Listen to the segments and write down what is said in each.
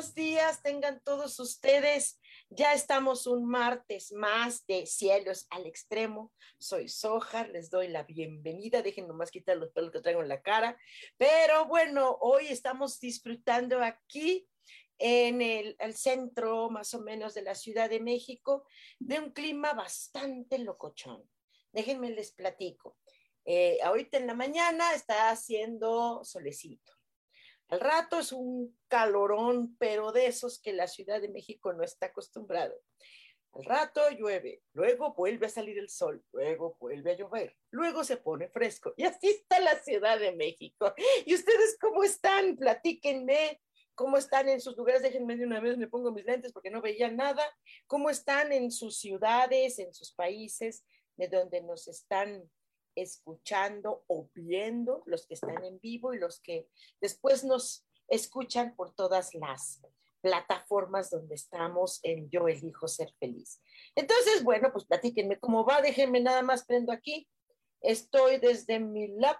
Buenos días, tengan todos ustedes. Ya estamos un martes más de Cielos al Extremo. Soy Soja, les doy la bienvenida. Dejen nomás quitar los pelos que traigo en la cara. Pero bueno, hoy estamos disfrutando aquí en el, el, centro más o menos de la Ciudad de México de un clima bastante locochón. Déjenme les platico. Eh, ahorita en la mañana está haciendo solecito al rato es un calorón, pero de esos que la Ciudad de México no está acostumbrado. Al rato llueve, luego vuelve a salir el sol, luego vuelve a llover, luego se pone fresco. Y así está la Ciudad de México. ¿Y ustedes cómo están? Platíquenme. ¿Cómo están en sus lugares? Déjenme de una vez, me pongo mis lentes porque no veía nada. ¿Cómo están en sus ciudades, en sus países, de donde nos están escuchando o viendo, los que están en vivo y los que después nos escuchan por todas las plataformas donde estamos en Yo elijo ser feliz. Entonces, bueno, pues platíquenme cómo va, déjenme nada más prendo aquí. Estoy desde mi lab,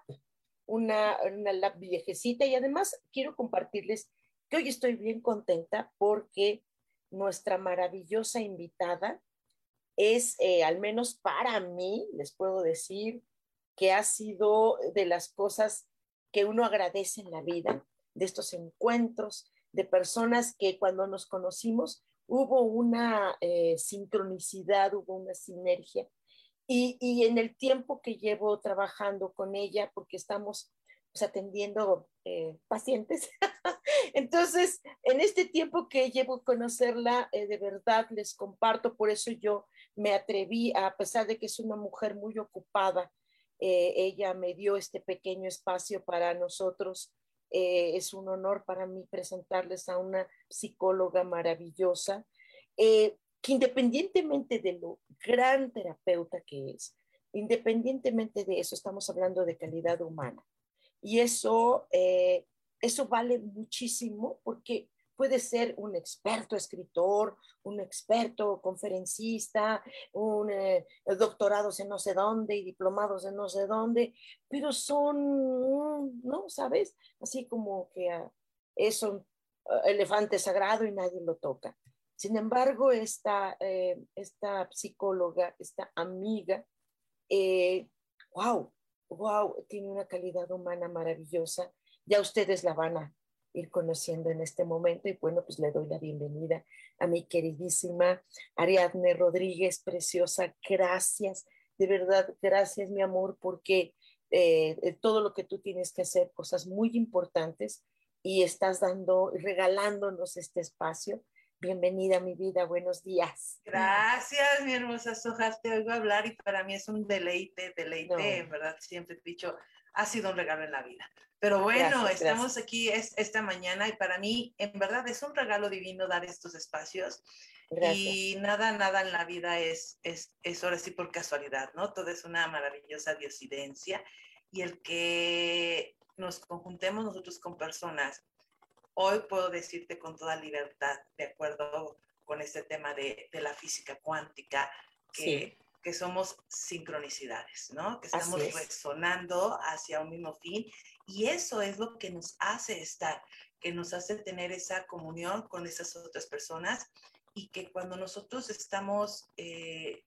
una, una lab viejecita y además quiero compartirles que hoy estoy bien contenta porque nuestra maravillosa invitada es, eh, al menos para mí, les puedo decir, que ha sido de las cosas que uno agradece en la vida, de estos encuentros, de personas que cuando nos conocimos hubo una eh, sincronicidad, hubo una sinergia. Y, y, en el tiempo que llevo trabajando con ella, porque estamos pues, atendiendo eh, pacientes, entonces en este tiempo que llevo conocerla, eh, de verdad les comparto, por eso yo me atreví, a pesar de que es una mujer muy ocupada, eh, ella me dio este pequeño espacio para nosotros. Eh, es un honor para mí presentarles a una psicóloga maravillosa, eh, que independientemente de lo gran terapeuta que es, independientemente de eso, estamos hablando de calidad humana. Y eso, eso vale muchísimo porque puede ser un experto escritor, un experto conferencista, un eh, doctorados no sé dónde y diplomados en no sé dónde, pero son, ¿no? ¿Sabes? Así como que uh, es un uh, elefante sagrado y nadie lo toca. Sin embargo, esta, eh, esta psicóloga, esta amiga, eh, wow, wow, tiene una calidad humana maravillosa. Ya ustedes la van a ir conociendo en este momento. Y bueno, pues le doy la bienvenida a mi queridísima Ariadne Rodríguez, preciosa. Gracias, de verdad, gracias, mi amor, porque eh, todo lo que tú tienes que hacer, cosas muy importantes, y estás dando, regalándonos este espacio. Bienvenida mi vida, buenos días. Gracias, mi hermosa Sojas, te oigo hablar y para mí es un deleite, deleite, en verdad, siempre he dicho, ha sido un regalo en la vida. Pero bueno, estamos aquí esta mañana y para mí, en verdad, es un regalo divino dar estos espacios. Y nada, nada en la vida es, es, es ahora sí por casualidad, ¿no? Todo es una maravillosa diosidencia. Y el que nos conjuntemos nosotros con personas, hoy puedo decirte con toda libertad, de acuerdo con este tema de, de la física cuántica, que que somos sincronicidades, ¿no? Que estamos resonando hacia un mismo fin y eso es lo que nos hace estar, que nos hace tener esa comunión con esas otras personas y que cuando nosotros estamos eh,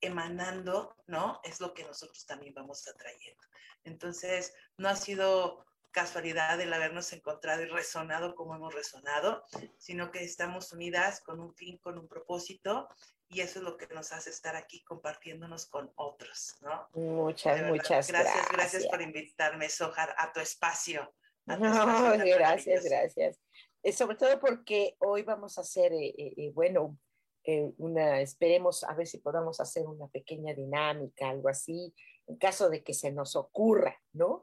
emanando, ¿no? Es lo que nosotros también vamos atrayendo. Entonces, no ha sido casualidad el habernos encontrado y resonado como hemos resonado, sino que estamos unidas con un fin, con un propósito, y eso es lo que nos hace estar aquí compartiéndonos con otros, ¿no? Muchas, muchas gracias. Gracias, gracias por invitarme, Sojar, a tu espacio. gracias, gracias. Eh, sobre todo porque hoy vamos a hacer, eh, eh, bueno, una, esperemos a ver si podamos hacer una pequeña dinámica, algo así, en caso de que se nos ocurra, ¿no?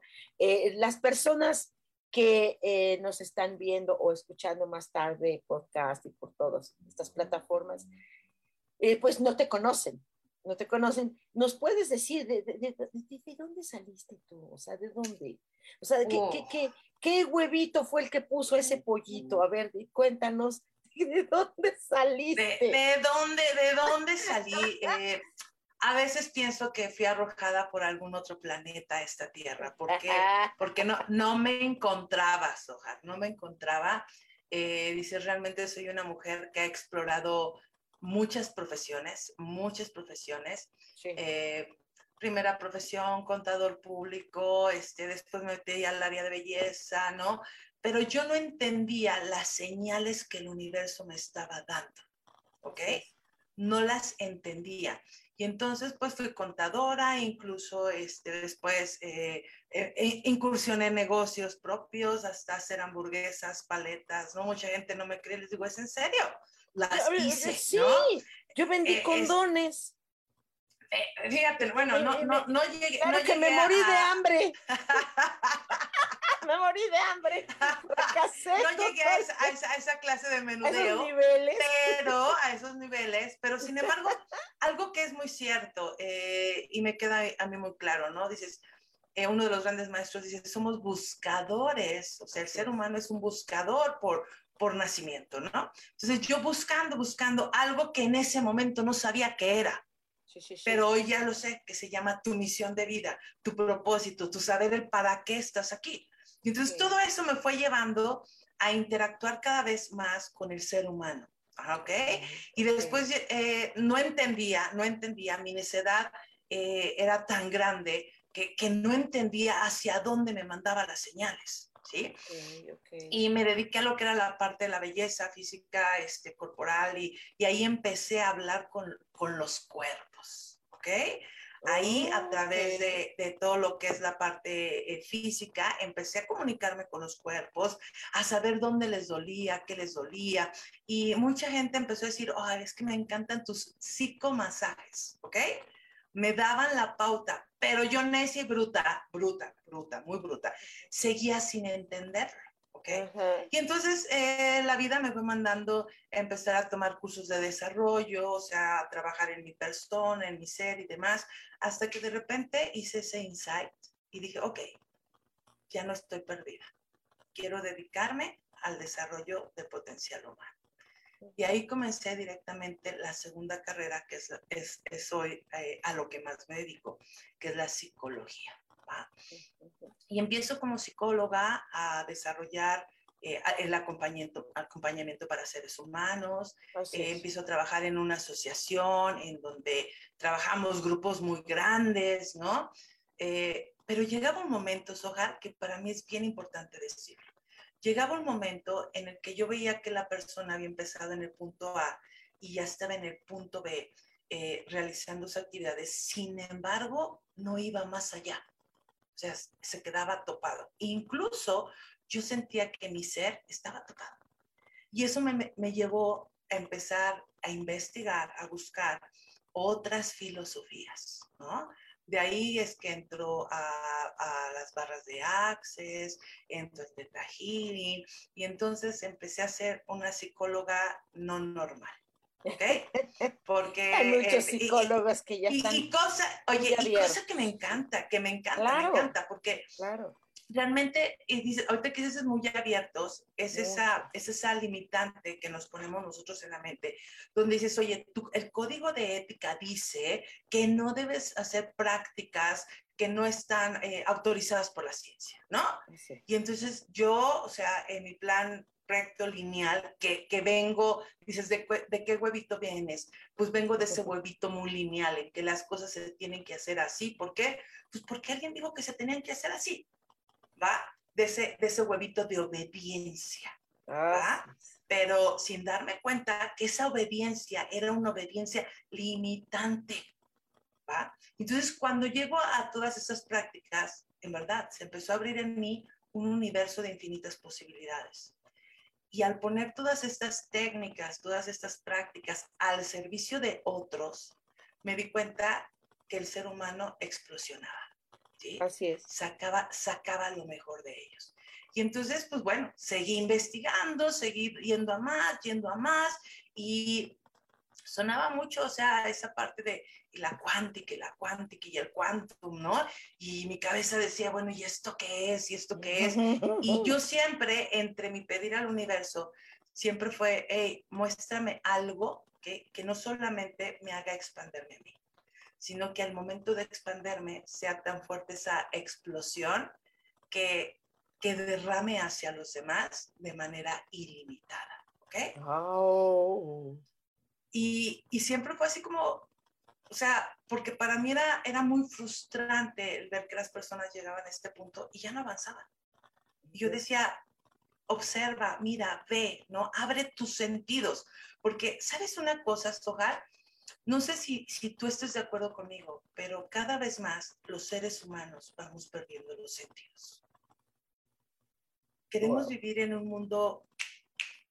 las personas que nos están viendo o escuchando más tarde podcast y por todas estas plataformas, pues no te conocen, no te conocen. ¿Nos puedes decir de, de, dónde saliste tú? O sea, ¿de dónde? O sea, ¿qué, qué, qué, qué, huevito fue el que puso ese pollito? A ver, cuéntanos, ¿de dónde saliste? ¿De, dónde, de dónde salí? Eh, a veces pienso que fui arrojada por algún otro planeta a esta tierra, porque, porque no, no me encontraba, Sojar, no me encontraba. Eh, dice, realmente soy una mujer que ha explorado muchas profesiones, muchas profesiones. Eh, primera profesión, contador público, este, después me metí al área de belleza, ¿no? Pero yo no entendía las señales que el universo me estaba dando, ¿ok? No las entendía. Y entonces, pues fui contadora, incluso este, después eh, eh, incursioné en negocios propios, hasta hacer hamburguesas, paletas, ¿no? Mucha gente no me cree, les digo, ¿es en serio? Las hice, sí, yo vendí eh, condones. Eh, fíjate, bueno, no, no, no llegué. Claro no que me morí de hambre. me morí de hambre. no llegué a esa, a, esa, clase de menudeo. Pero a esos niveles. Pero sin embargo, algo que es muy cierto eh, y me queda a mí muy claro, ¿no? Dices, uno de los grandes maestros dice, somos buscadores, o sea, el ser humano es un buscador por, por nacimiento, ¿no? Entonces yo buscando, buscando algo que en ese momento no sabía qué era. Pero hoy ya lo sé, que se llama tu misión de vida, tu propósito, tu saber el para qué estás aquí. Y entonces todo eso me fue llevando a interactuar cada vez más con el ser humano. ¿Ok? Y después eh, no entendía, no entendía, mi necedad eh, era tan grande que, que no entendía hacia dónde me mandaba las señales. ¿Sí? Y me dediqué a lo que era la parte de la belleza física, este, corporal, y, y ahí empecé a hablar con, con los cuerpos, ¿ok? Ahí, a través de, de, todo lo que es la parte eh, física, empecé a comunicarme con los cuerpos, a saber dónde les dolía, qué les dolía. Y mucha gente empezó a decir, oh, es que me encantan tus psicomasajes, ¿ok? Me daban la pauta, pero yo necia bruta, bruta, bruta, muy bruta, seguía sin entender. ¿ok? Y entonces eh, la vida me fue mandando a empezar a tomar cursos de desarrollo, o sea, a trabajar en mi persona, en mi ser y demás, hasta que de repente hice ese insight y dije, ok, ya no estoy perdida. Quiero dedicarme al desarrollo de potencial humano. Y ahí comencé directamente la segunda carrera, que es, es, hoy eh, a lo que más me dedico, que es la psicología. Y empiezo como psicóloga a desarrollar eh, el acompañamiento, acompañamiento para seres humanos. Eh, empiezo a trabajar en una asociación en donde trabajamos grupos muy grandes, ¿no? pero llegaba un momento, Sojar, que para mí es bien importante decirlo llegaba un momento en el que yo veía que la persona había empezado en el punto A y ya estaba en el punto B eh, realizando sus actividades. Sin embargo, no iba más allá. O sea, se quedaba topado. Incluso yo sentía que mi ser estaba topado. Y eso me, me llevó a empezar a investigar, a buscar otras filosofías, ¿no? De ahí es que entró a, las barras de Access, entró en Teta Healing, y entonces empecé a ser una psicóloga no normal. ¿Ok? Porque... Hay muchos psicólogos que ya están... Y, cosa, oye, y cosa que me encanta, que me encanta, me encanta, porque... Claro realmente, y dice, ahorita que dices muy abiertos, es esa, es esa limitante que nos ponemos nosotros en la mente, donde dices, oye, el código de ética dice que no debes hacer prácticas que no están eh, autorizadas por la ciencia, ¿no? Y entonces yo, o sea, en mi plan recto, lineal, que, que vengo, dices, ¿de, ¿de, qué huevito vienes? Pues vengo de ese huevito muy lineal, en que las cosas se tienen que hacer así. ¿Por qué? Pues porque alguien dijo que se tenían que hacer así, ¿va? De ese, de ese huevito de obediencia, ¿va? Ah, Pero sin darme cuenta que esa obediencia era una obediencia limitante, ¿va? Entonces, cuando llego a todas esas prácticas, en verdad, se empezó a abrir en mí un universo de infinitas posibilidades. Y al poner todas estas técnicas, todas estas prácticas al servicio de otros, me di cuenta que el ser humano explosionaba. ¿Sí? Así es. Sacaba, sacaba lo mejor de ellos. Y entonces, pues bueno, seguí investigando, seguí yendo a más, yendo a más, y sonaba mucho, o sea, esa parte de la cuántica y la cuántica y el quantum, ¿no? Y mi cabeza decía, bueno, ¿y esto qué es? ¿Y esto qué es? Y yo siempre, entre mi pedir al universo, siempre fue, hey, muéstrame algo que, que no solamente me haga expanderme a mí, sino que al momento de expanderme sea tan fuerte esa explosión que, que derrame hacia los demás de manera ilimitada, ¿ok? Oh. Y, y, siempre fue así como, o sea, porque para mí era, era muy frustrante el ver que las personas llegaban a este punto y ya no avanzaban. Y yo decía, observa, mira, ve, ¿no? Abre tus sentidos. Porque, ¿sabes una cosa, Sojar? No sé si, si tú estés de acuerdo conmigo, pero cada vez más los seres humanos vamos perdiendo los sentidos. Queremos vivir en un mundo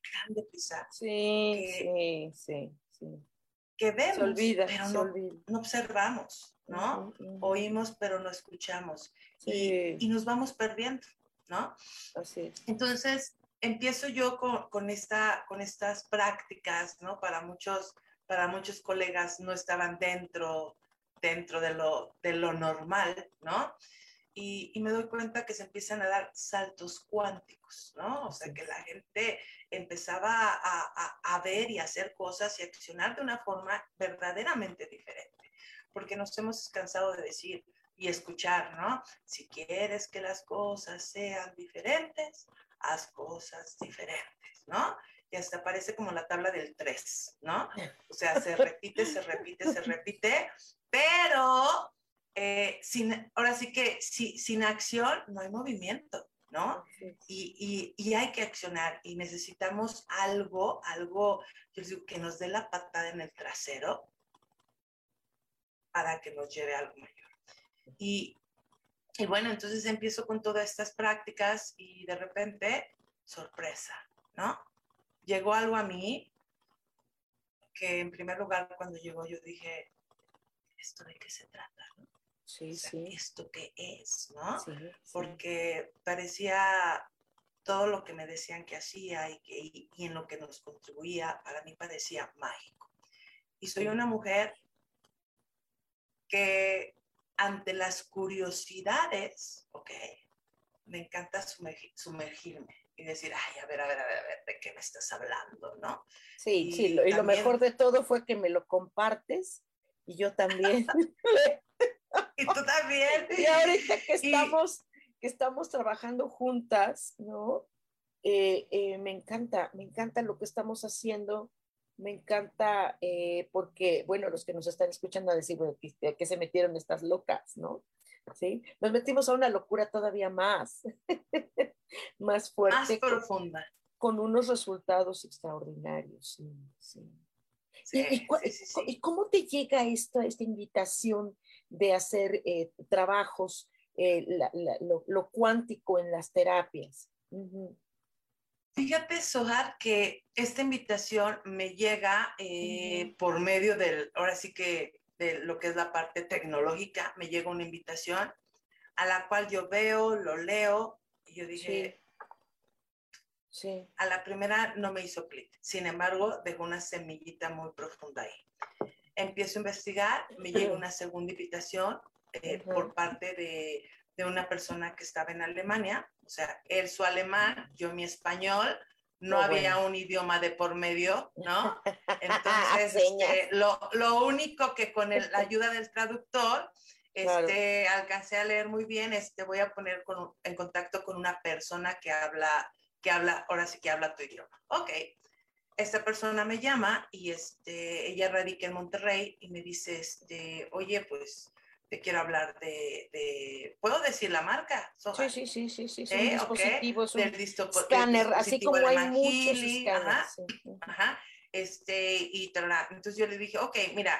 grande, quizás. Sí, sí, sí que vemos, pero no, observamos, ¿no? Oímos, pero no escuchamos. Y, nos vamos perdiendo, ¿no? Así es. Entonces, empiezo yo con, esta, con estas prácticas, ¿no? Para muchos, para muchos colegas no estaban dentro, dentro de, lo, de lo normal, ¿no? y, me doy cuenta que se empiezan a dar saltos cuánticos, ¿no? O sea, que la gente empezaba a, a, ver y hacer cosas y accionar de una forma verdaderamente diferente, porque nos hemos cansado de decir y escuchar, ¿no? Si quieres que las cosas sean diferentes, haz cosas diferentes, ¿no? Y hasta parece como la tabla del 3, ¿no? O sea, se repite, se repite, se repite, pero eh, sin, ahora sí que si, sin acción no hay movimiento, ¿no? Y, y, y, hay que accionar y necesitamos algo, algo que nos dé la patada en el trasero para que nos lleve a algo mayor. Y, y bueno, entonces empiezo con todas estas prácticas y de repente, sorpresa, ¿no? Llegó algo a mí que en primer lugar cuando llegó yo dije, ¿esto de qué se trata? ¿no? Sí, sí. ¿Esto qué es? ¿No? Porque parecía todo lo que me decían que hacía y, que, y en lo que nos contribuía, para mí parecía mágico. Y soy una mujer que ante las curiosidades, ok, me encanta sumergirme y decir, ay, a ver, a ver, a ver, a ver, ¿de qué me estás hablando? ¿No? Sí, sí, y lo mejor de todo fue que me lo compartes y yo también y tú también. Y ahorita que estamos, que estamos trabajando juntas, ¿no? Eh, eh, me encanta, me encanta lo que estamos haciendo, me encanta eh, porque, bueno, los que nos están escuchando a decir, bueno, que, se metieron estas locas, ¿no? ¿Sí? Nos metimos a una locura todavía más, más fuerte. Más profunda. Con, unos resultados extraordinarios, sí, sí. ¿Y, cómo te llega esta, esta invitación de hacer eh, trabajos, eh, lo, cuántico en las terapias. Fíjate, Sohar, que esta invitación me llega eh, por medio del, ahora sí que de lo que es la parte tecnológica, me llega una invitación a la cual yo veo, lo leo, y yo dije, sí. a la primera no me hizo clic, sin embargo, dejó una semillita muy profunda ahí. Empiezo a investigar, me llega una segunda invitación eh, por parte de, de, una persona que estaba en Alemania, o sea, él su alemán, yo mi español, no oh, había un idioma de por medio, ¿no? Entonces, este, lo, lo, único que con la ayuda del traductor, este, alcancé a leer muy bien, este, voy a poner con, en contacto con una persona que habla que habla, ahora sí que habla tu idioma. Ok, esta persona me llama y este, ella radica en Monterrey y me dice, este, oye, pues te quiero hablar de, ¿puedo decir la marca? Sí, sí, sí, sí, sí, sí. ¿Eh? dispositivos, un escáner, así como hay muchos escáneres. Ajá, este, y entonces yo le dije, ok, mira,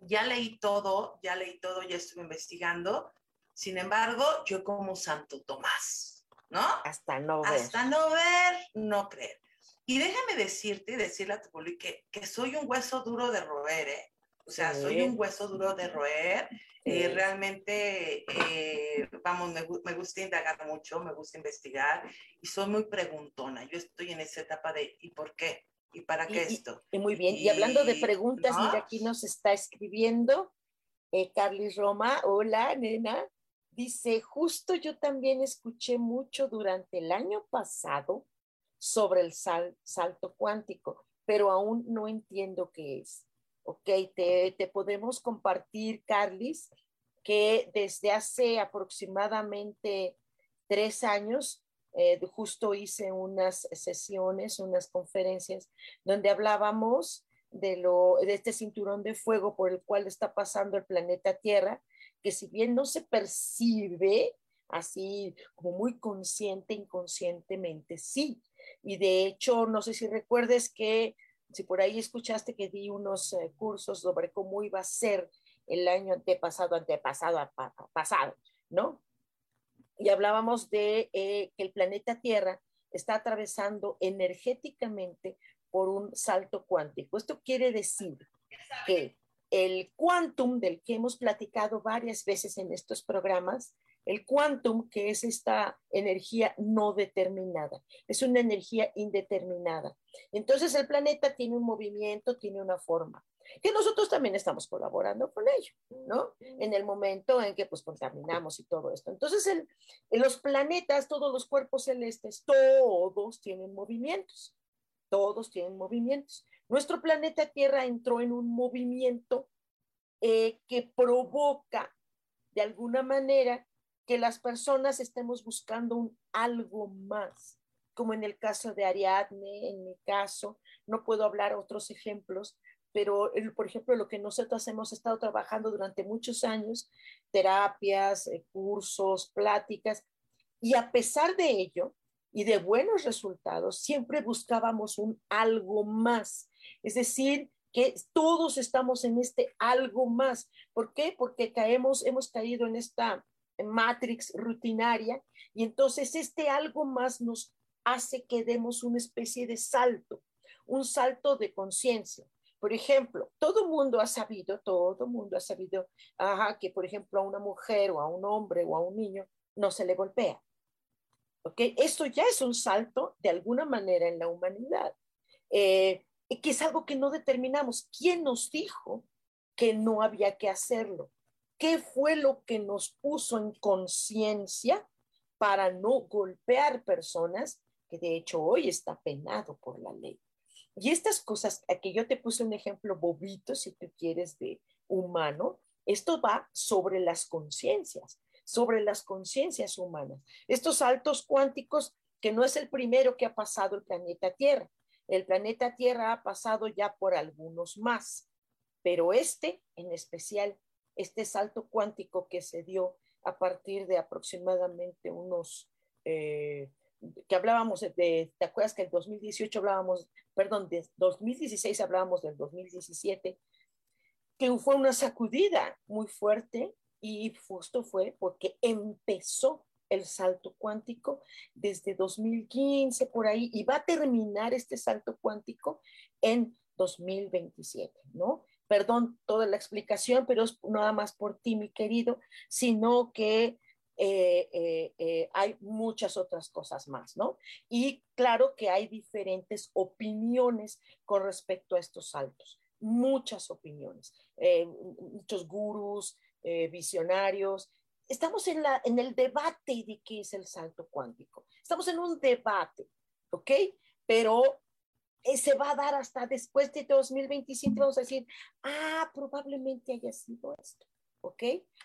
ya leí todo, ya leí todo, ya estuve investigando, sin embargo, yo como Santo Tomás, ¿no? Hasta no ver. Hasta no ver, no creer. Y déjame decirte, decirle a tu público que, que soy un hueso duro de roer, ¿eh? O sea, soy un hueso duro de roer. Eh, realmente, eh, vamos, me, me, gusta indagar mucho, me gusta investigar y soy muy preguntona. Yo estoy en esa etapa de ¿y por qué? ¿Y para qué esto? Y, muy bien. Y, hablando de preguntas, mira, aquí nos está escribiendo eh, Carly Roma. Hola, nena. Dice, justo yo también escuché mucho durante el año pasado sobre el salto cuántico, pero aún no entiendo qué es. Ok, te, podemos compartir, Carlis, que desde hace aproximadamente tres años, eh, justo hice unas sesiones, unas conferencias donde hablábamos de, lo, de este cinturón de fuego por el cual está pasando el planeta Tierra, que si bien no se percibe así como muy consciente, inconscientemente, sí. Y de hecho, no sé si recuerdes que si por ahí escuchaste que di unos eh, cursos sobre cómo iba a ser el año antepasado, antepasado, pasado, ¿no? Y hablábamos de eh, que el planeta Tierra está atravesando energéticamente por un salto cuántico. Esto quiere decir que el quantum del que hemos platicado varias veces en estos programas el quantum, que es esta energía no determinada, es una energía indeterminada. Entonces el planeta tiene un movimiento, tiene una forma, que nosotros también estamos colaborando con ello, ¿no? En el momento en que pues contaminamos y todo esto. Entonces en los planetas, todos los cuerpos celestes, todos tienen movimientos, todos tienen movimientos. Nuestro planeta Tierra entró en un movimiento eh, que provoca de alguna manera que las personas estemos buscando un algo más, como en el caso de Ariadne, en mi caso, no puedo hablar otros ejemplos, pero por ejemplo lo que nosotros hemos estado trabajando durante muchos años, terapias, eh, cursos, pláticas, y a pesar de ello y de buenos resultados, siempre buscábamos un algo más, es decir, que todos estamos en este algo más. ¿Por qué? Porque caemos, hemos caído en esta matrix rutinaria y entonces este algo más nos hace que demos una especie de salto, un salto de conciencia. Por ejemplo, todo mundo ha sabido, todo mundo ha sabido ajá, que, por ejemplo, a una mujer o a un hombre o a un niño no se le golpea. ¿Ok? Esto ya es un salto de alguna manera en la humanidad, eh, que es algo que no determinamos. ¿Quién nos dijo que no había que hacerlo? ¿Qué fue lo que nos puso en conciencia para no golpear personas que de hecho hoy está penado por la ley? Y estas cosas, aquí yo te puse un ejemplo bobito, si tú quieres, de humano, esto va sobre las conciencias, sobre las conciencias humanas. Estos saltos cuánticos, que no es el primero que ha pasado el planeta Tierra. El planeta Tierra ha pasado ya por algunos más, pero este en especial este salto cuántico que se dio a partir de aproximadamente unos, eh, que hablábamos de, ¿te acuerdas que en 2018 hablábamos, perdón, de 2016 hablábamos del 2017, que fue una sacudida muy fuerte y justo fue porque empezó el salto cuántico desde 2015 por ahí y va a terminar este salto cuántico en 2027, ¿no? Perdón toda la explicación, pero es nada más por ti, mi querido, sino que eh, eh, eh, hay muchas otras cosas más, ¿no? Y claro que hay diferentes opiniones con respecto a estos saltos, muchas opiniones, muchos gurús, visionarios. Estamos en, la, en el debate de qué es el salto cuántico. Estamos en un debate, ¿ok? Pero eh, se va a dar hasta después de 2027, vamos a decir, ah, probablemente haya sido esto, ¿ok?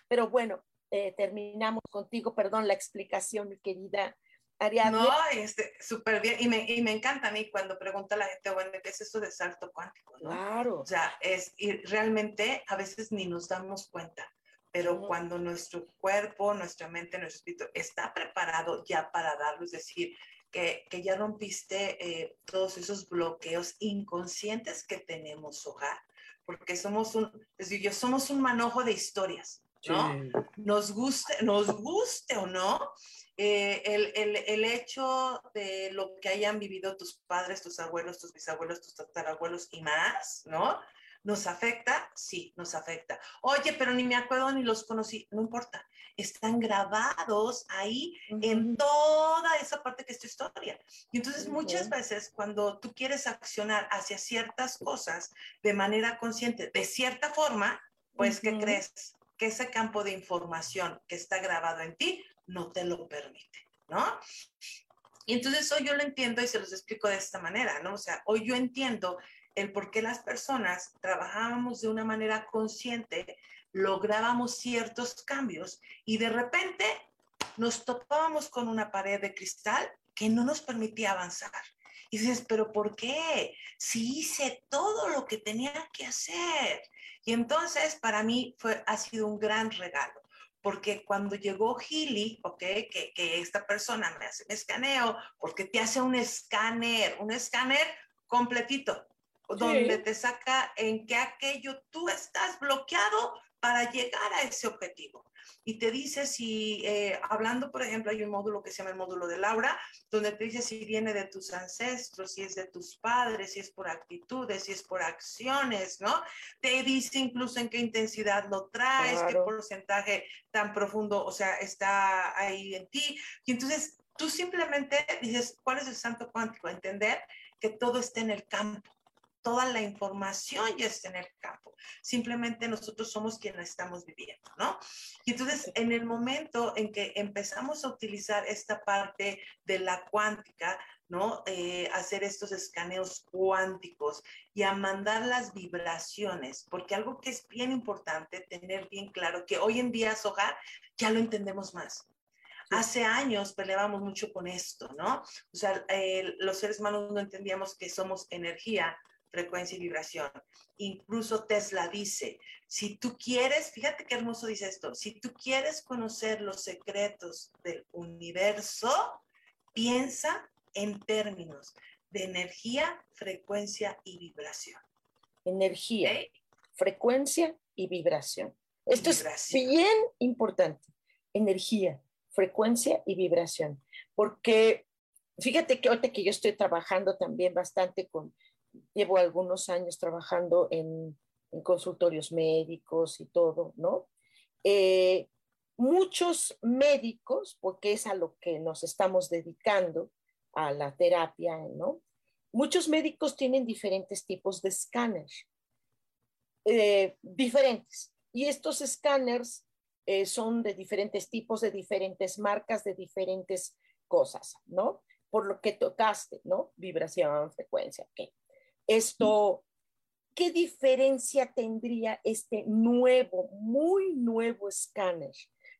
Pero bueno, eh, terminamos contigo, perdón la explicación, mi querida Ariadne. No, este, súper bien. Y me, y me encanta a mí cuando pregunta la gente, bueno, ¿qué es eso de salto cuántico? Claro. O sea, es, y realmente a veces ni nos damos cuenta, pero cuando nuestro cuerpo, nuestra mente, nuestro espíritu está preparado ya para darlo, es decir, que, que ya rompiste eh, todos esos bloqueos inconscientes que tenemos, hogar, porque somos un, es decir, yo somos un manojo de historias, ¿no? Nos guste, nos guste o no, eh, el, el, el, hecho de lo que hayan vivido tus padres, tus abuelos, tus bisabuelos, tus tatarabuelos y más, ¿no? ¿Nos afecta? Sí, nos afecta. Oye, pero ni me acuerdo ni los conocí. No importa. Están grabados ahí en toda esa parte que es tu historia. Y entonces muchas veces cuando tú quieres accionar hacia ciertas cosas de manera consciente, de cierta forma, pues, ¿qué crees? Que ese campo de información que está grabado en ti no te lo permite, ¿no? Y entonces hoy yo lo entiendo y se los explico de esta manera, ¿no? O sea, hoy yo entiendo el por qué las personas trabajábamos de una manera consciente, lográbamos ciertos cambios y de repente nos topábamos con una pared de cristal que no nos permitía avanzar. Y dices, pero ¿por qué? Si hice todo lo que tenía que hacer. Y entonces para mí fue, ha sido un gran regalo porque cuando llegó Gili, ok, que, que, esta persona me hace un escaneo, porque te hace un escáner, un escáner completito, donde te saca en qué aquello tú estás bloqueado para llegar a ese objetivo y te dice si, eh, hablando, por ejemplo, hay un módulo que se llama el módulo de Laura, donde te dice si viene de tus ancestros, si es de tus padres, si es por actitudes, si es por acciones, ¿no? Te dice incluso en qué intensidad lo traes, qué porcentaje tan profundo, o sea, está ahí en ti. Y entonces tú simplemente dices, ¿cuál es el santo cuántico? Entender que todo está en el campo toda la información ya está en el campo. Simplemente nosotros somos quienes estamos viviendo, ¿no? Y entonces, en el momento en que empezamos a utilizar esta parte de la cuántica, ¿no? Eh, hacer estos escaneos cuánticos y a mandar las vibraciones, porque algo que es bien importante tener bien claro, que hoy en día, Soja, ya lo entendemos más. Hace años peleábamos mucho con esto, ¿no? O sea, eh, los seres humanos no entendíamos que somos energía, frecuencia y vibración. Incluso Tesla dice, si tú quieres, fíjate qué hermoso dice esto, si tú quieres conocer los secretos del universo, piensa en términos de energía, frecuencia y vibración. Energía, frecuencia y vibración. Esto es bien importante. Energía, frecuencia y vibración. Porque fíjate que ahorita que yo estoy trabajando también bastante con llevo algunos años trabajando en, consultorios médicos y todo, ¿no? Eh, muchos médicos, porque es a lo que nos estamos dedicando, a la terapia, ¿no? Muchos médicos tienen diferentes tipos de escáneres, eh, diferentes. Y estos escáneres eh, son de diferentes tipos, de diferentes marcas, de diferentes cosas, ¿no? Por lo que tocaste, ¿no? Vibración, frecuencia, ¿qué? Esto, ¿qué diferencia tendría este nuevo, muy nuevo escáner?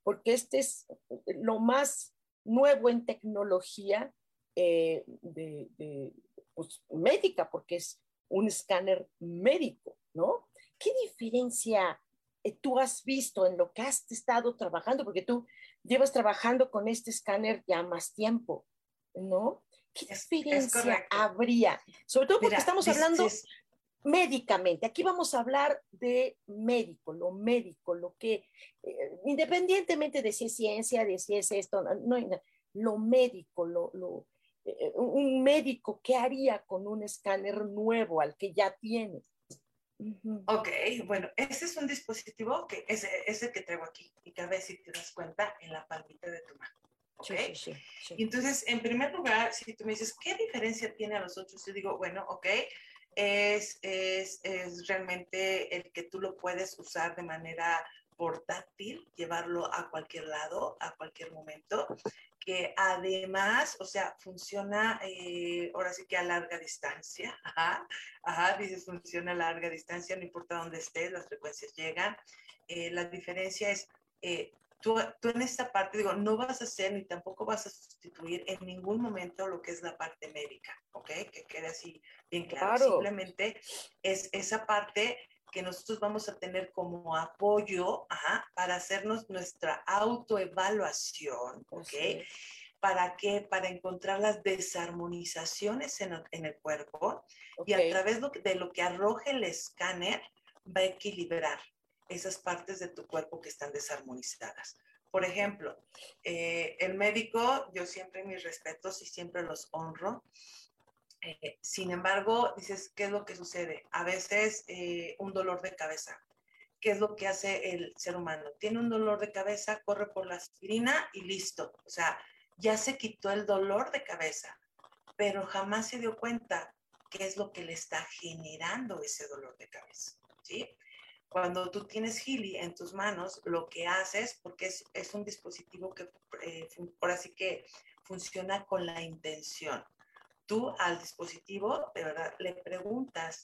Porque este es lo más nuevo en tecnología eh, de, pues, médica, porque es un escáner médico, ¿no? ¿Qué diferencia eh, tú has visto en lo que has estado trabajando? Porque tú llevas trabajando con este escáner ya más tiempo, ¿no? ¿Qué experiencia habría? Sobre todo porque estamos hablando médicamente. Aquí vamos a hablar de médico, lo médico, lo que, eh, independientemente de si es ciencia, de si es esto, no, lo médico, lo, lo eh, un médico, ¿qué haría con un escáner nuevo al que ya tiene? Ok, bueno, ese es un dispositivo que es ese que traigo aquí y que a ver si te das cuenta en la palmita de tu mano. ¿Okay? Sí, sí, y entonces, en primer lugar, si tú me dices, ¿qué diferencia tiene a los otros? Yo digo, bueno, ok, es, es, es realmente el que tú lo puedes usar de manera portátil, llevarlo a cualquier lado, a cualquier momento, que además, o sea, funciona eh, ahora sí que a larga distancia, ajá, ajá, dices funciona a larga distancia, no importa dónde estés, las frecuencias llegan. Eh, la diferencia es, eh, tú, tú en esta parte, digo, no vas a hacer ni tampoco vas a sustituir en ningún momento lo que es la parte médica, ¿ok? Que quede así bien claro. Simplemente es esa parte que nosotros vamos a tener como apoyo para hacernos nuestra autoevaluación, ¿ok? ¿Para qué? Para encontrar las desarmonizaciones en, el cuerpo y a través de lo que arroje el escáner va a equilibrar esas partes de tu cuerpo que están desarmonizadas. Por ejemplo, eh, el médico, yo siempre mis respetos y siempre los honro. Eh, sin embargo, dices, ¿qué es lo que sucede? A veces eh, un dolor de cabeza. ¿Qué es lo que hace el ser humano? Tiene un dolor de cabeza, corre por la aspirina y listo. O sea, ya se quitó el dolor de cabeza, pero jamás se dio cuenta qué es lo que le está generando ese dolor de cabeza. ¿sí? Cuando tú tienes Healy en tus manos, lo que haces, porque es, es un dispositivo que eh, por así que funciona con la intención. Tú al dispositivo, de verdad, le preguntas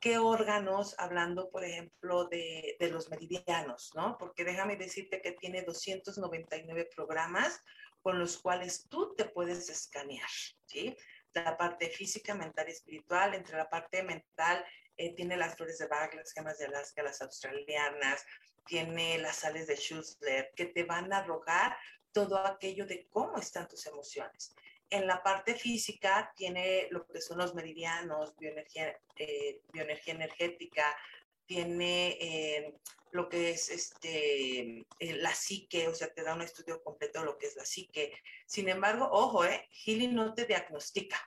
qué órganos, hablando, por ejemplo, de, de los meridianos, ¿no? Porque déjame decirte que tiene 299 programas con los cuales tú te puedes escanear, ¿sí? La parte física, mental y espiritual, entre la parte mental eh, tiene las flores de Bach, las gemas de Alaska, las australianas, tiene las sales de Schussler, que te van a arrojar todo aquello de cómo están tus emociones. En la parte física tiene lo que son los meridianos, bioenergía, eh, bioenergía energética, tiene eh, lo que es este, la psique, o sea, te da un estudio completo de lo que es la psique. Sin embargo, ojo, eh, Healy no te diagnostica.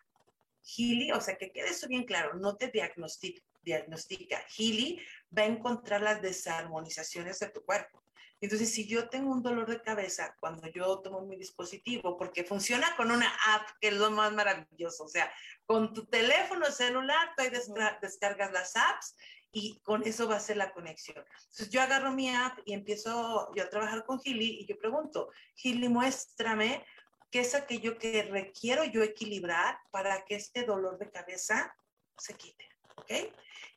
Healy, o sea, que quede eso bien claro, no te diagnostica, diagnostica. Healy va a encontrar las desarmonizaciones de tu cuerpo. Entonces, si yo tengo un dolor de cabeza cuando yo tomo mi dispositivo, porque funciona con una app que es lo más maravilloso, o sea, con tu teléfono celular, tú ahí descargas las apps y con eso va a ser la conexión. Entonces, yo agarro mi app y empiezo yo a trabajar con Healy y yo pregunto, Healy, muéstrame qué es aquello que requiero yo equilibrar para que este dolor de cabeza se quite. ¿Ok?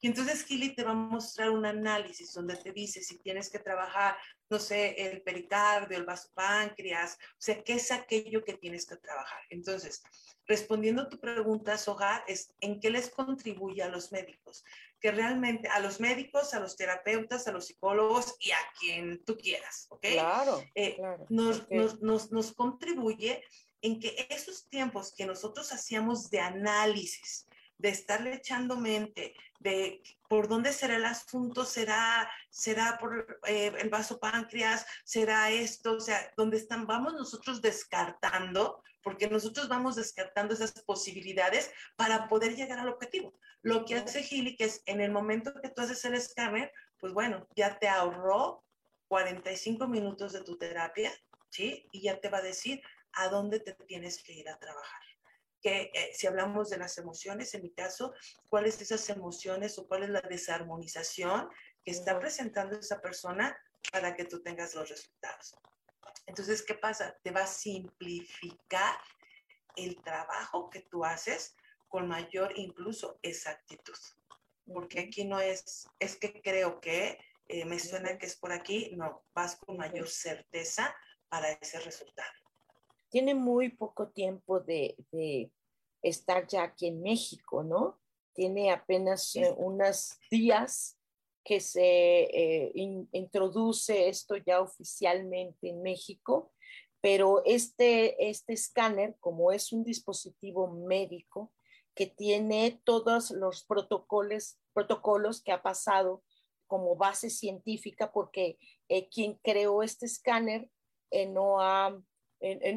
Y entonces Gili te va a mostrar un análisis donde te dice si tienes que trabajar, no sé, el pericardio, el vaso páncreas, o sea, qué es aquello que tienes que trabajar. Entonces, respondiendo a tu pregunta, Soja, es en qué les contribuye a los médicos, que realmente a los médicos, a los terapeutas, a los psicólogos y a quien tú quieras, ¿ok? Claro. Eh, nos, nos, nos, nos contribuye en que esos tiempos que nosotros hacíamos de análisis, de estarle echando mente, de por dónde será el asunto, será, será por eh, el vaso páncreas, será esto, o sea, dónde están, vamos nosotros descartando, porque nosotros vamos descartando esas posibilidades para poder llegar al objetivo. Lo que hace Gili, que es en el momento que tú haces el escáner, pues bueno, ya te ahorró 45 minutos de tu terapia, ¿sí? Y ya te va a decir a dónde te tienes que ir a trabajar que eh, si hablamos de las emociones, en mi caso, cuáles esas emociones o cuál es la desarmonización que está presentando esa persona para que tú tengas los resultados. Entonces, ¿qué pasa? Te va a simplificar el trabajo que tú haces con mayor incluso exactitud. Porque aquí no es, es que creo que eh, me suena que es por aquí, no, vas con mayor certeza para ese resultado tiene muy poco tiempo de, estar ya aquí en México, ¿no? Tiene apenas eh, unos días que se eh, introduce esto ya oficialmente en México, pero este, este escáner, como es un dispositivo médico que tiene todos los protocolos, protocolos que ha pasado como base científica, porque eh, quien creó este escáner no ha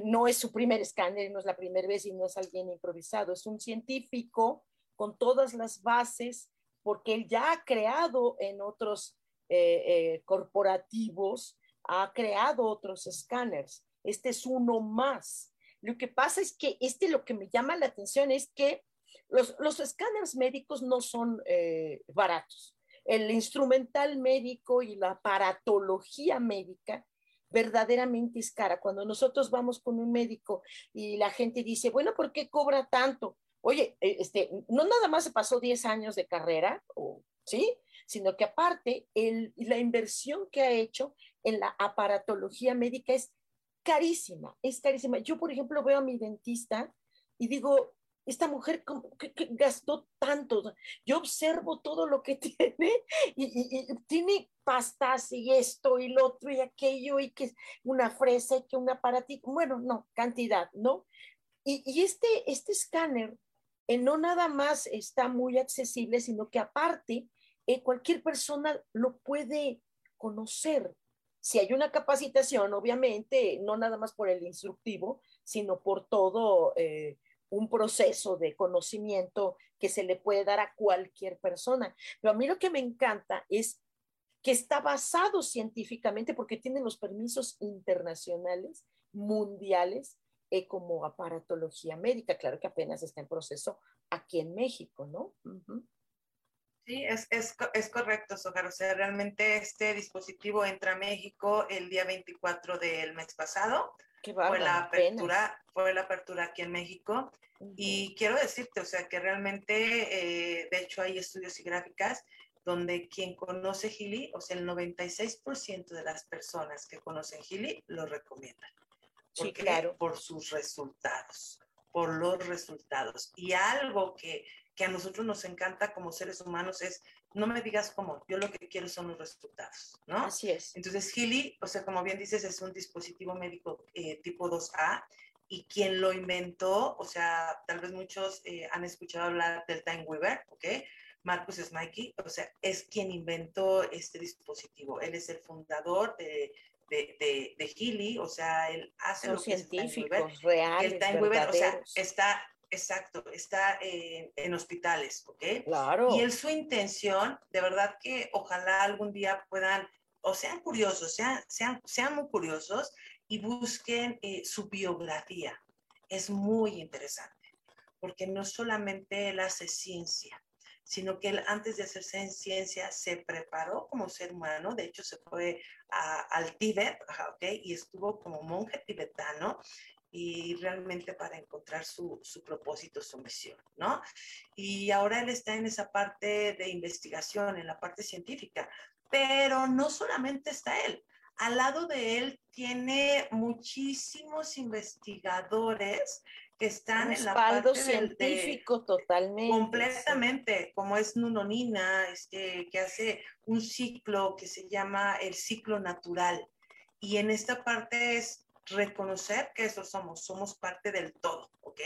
no es su primer escáner, no es la primera vez y no es alguien improvisado, es un científico con todas las bases, porque él ya ha creado en otros eh, eh, corporativos, ha creado otros escáneres. Este es uno más. Lo que pasa es que este lo que me llama la atención es que los, los escáneres médicos no son eh, baratos. El instrumental médico y la aparatología médica verdaderamente es cara. Cuando nosotros vamos con un médico y la gente dice, bueno, ¿por qué cobra tanto? Oye, eh, este, no nada más se pasó 10 años de carrera ¿sí? Sino que aparte, el, la inversión que ha hecho en la aparatología médica es carísima, es carísima. Yo, por ejemplo, veo a mi dentista y digo, esta mujer que, gastó tanto. Yo observo todo lo que tiene y, tiene pastas y esto y lo otro y aquello y que una fresa y que un aparatito. Bueno, no, cantidad, ¿no? Y, este, este escáner eh, no nada más está muy accesible, sino que aparte eh, cualquier persona lo puede conocer. Si hay una capacitación, obviamente, no nada más por el instructivo, sino por todo eh, un proceso de conocimiento que se le puede dar a cualquier persona. Pero a mí lo que me encanta es que está basado científicamente porque tiene los permisos internacionales, mundiales, eh, como aparatología médica. Claro que apenas está en proceso aquí en México, ¿no? Sí, es, es, es, correcto, Sojar. O sea, realmente este dispositivo entra a México el día 24 del mes pasado. fue la apertura, fue la apertura aquí en México. Y quiero decirte, o sea, que realmente, eh, de hecho, hay estudios y gráficas donde quien conoce Gili, o sea, el 96% de las personas que conocen Gili lo recomiendan. Sí, claro. Por sus resultados, por los resultados. Y algo que que a nosotros nos encanta como seres humanos es, no me digas cómo, yo lo que quiero son los resultados, ¿no? Así es. Entonces, Healy, o sea, como bien dices, es un dispositivo médico eh, tipo 2A y quien lo inventó, o sea, tal vez muchos eh, han escuchado hablar del Time Weaver, ¿ok? Marcus Smikey, o sea, es quien inventó este dispositivo. Él es el fundador de, de, de, Healy, o sea, él hace Los lo que científicos es reales, el Time Weaver, o sea, está Exacto, está en hospitales, ¿ok? Claro. Y en su intención, de verdad que ojalá algún día puedan, o sean curiosos, sean, sean, sean muy curiosos y busquen eh, su biografía. Es muy interesante, porque no solamente él hace ciencia, sino que él antes de hacerse en ciencia se preparó como ser humano, de hecho se fue al Tíbet, ¿ok? Y estuvo como monje tibetano y realmente para encontrar su, su, propósito, su misión, ¿no? Y ahora él está en esa parte de investigación, en la parte científica, pero no solamente está él. Al lado de él tiene muchísimos investigadores que están en la parte científico totalmente. Completamente, como es Nunonina, este, que hace un ciclo que se llama el ciclo natural. Y en esta parte es reconocer que eso somos, somos parte del todo, ¿ok?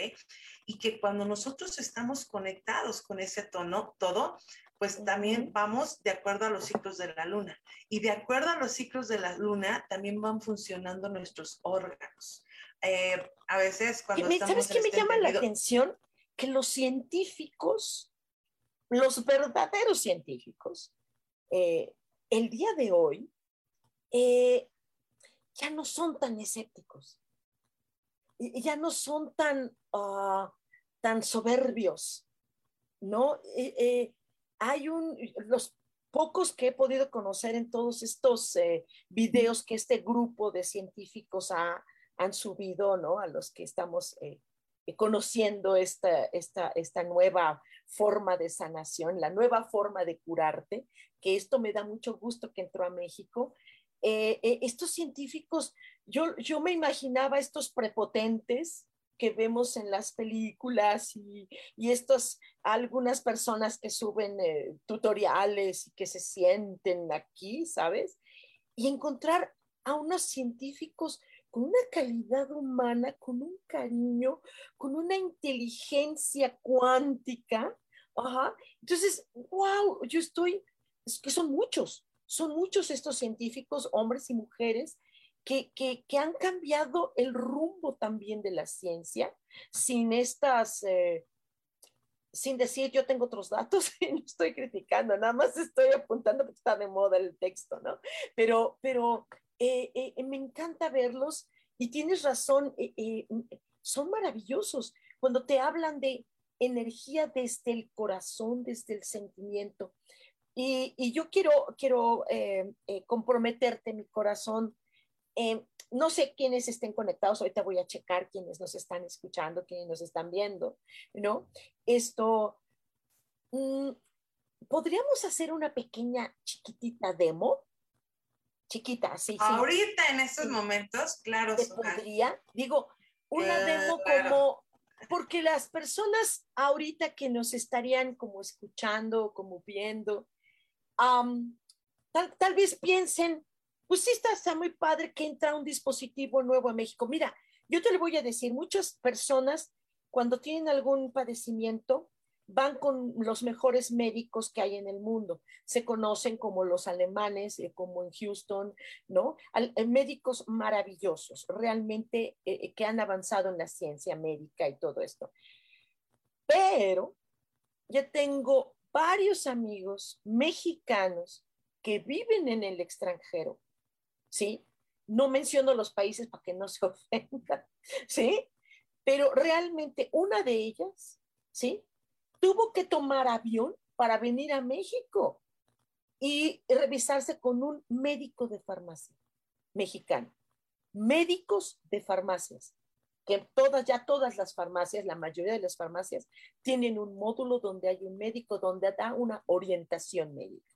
Y que cuando nosotros estamos conectados con ese tono, todo, pues también vamos de acuerdo a los ciclos de la luna. Y de acuerdo a los ciclos de la luna, también van funcionando nuestros órganos. Eh, a veces cuando ¿Sabes qué me este llama la atención? Que los científicos, los verdaderos científicos, eh, el día de hoy, eh, ya no son tan escépticos, ya no son tan, ah, tan soberbios, ¿no? Hay un, los pocos que he podido conocer en todos estos eh, videos que este grupo de científicos han subido, ¿no? A los que estamos conociendo esta, esta, esta nueva forma de sanación, la nueva forma de curarte, que esto me da mucho gusto que entró a México eh, eh, estos científicos, yo, yo me imaginaba estos prepotentes que vemos en las películas y, y estos, algunas personas que suben eh, tutoriales y que se sienten aquí, ¿sabes? Y encontrar a unos científicos con una calidad humana, con un cariño, con una inteligencia cuántica. Ajá. Entonces, wow, yo estoy, es que son muchos, son muchos estos científicos, hombres y mujeres, que, han cambiado el rumbo también de la ciencia sin estas, eh, sin decir yo tengo otros datos no estoy criticando, nada más estoy apuntando porque está de moda el texto, ¿no? Pero, pero eh, eh, me encanta verlos y tienes razón, son maravillosos cuando te hablan de energía desde el corazón, desde el sentimiento. Y, yo quiero, quiero eh, eh, comprometerte mi corazón. Eh, no sé quiénes estén conectados, ahorita voy a checar quiénes nos están escuchando, quiénes nos están viendo, ¿no? Esto, mm, ¿podríamos hacer una pequeña chiquitita demo? Chiquita, sí, sí. Ahorita en estos momentos, claro. ¿Se podría? Digo, una demo como, porque las personas ahorita que nos estarían como escuchando, como viendo, tal, tal, vez piensen, pues sí está, está muy padre que entra un dispositivo nuevo a México. Mira, yo te lo voy a decir, muchas personas cuando tienen algún padecimiento, van con los mejores médicos que hay en el mundo. Se conocen como los alemanes, eh, como en Houston, ¿no? Eh, médicos maravillosos, realmente eh, que han avanzado en la ciencia médica y todo esto. Pero yo tengo varios amigos mexicanos que viven en el extranjero, ¿sí? No menciono los países para que no se ofendan, ¿sí? Pero realmente una de ellas, ¿sí? Tuvo que tomar avión para venir a México y revisarse con un médico de farmacia mexicano. Médicos de farmacias, que todas, ya todas las farmacias, la mayoría de las farmacias, tienen un módulo donde hay un médico donde da una orientación médica.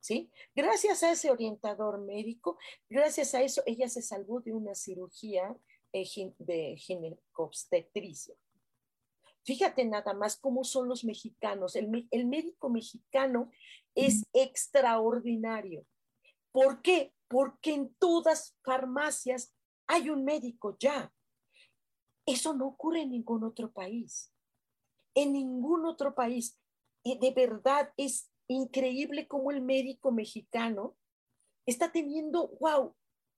¿Sí? Gracias a ese orientador médico, gracias a eso, ella se salvó de una cirugía eh, de ginecobstetricia. Fíjate nada más cómo son los mexicanos. El, médico mexicano es extraordinario. ¿Por qué? Porque en todas farmacias hay un médico ya. Eso no ocurre en ningún otro país. En ningún otro país. Y de verdad es increíble cómo el médico mexicano está teniendo, wow,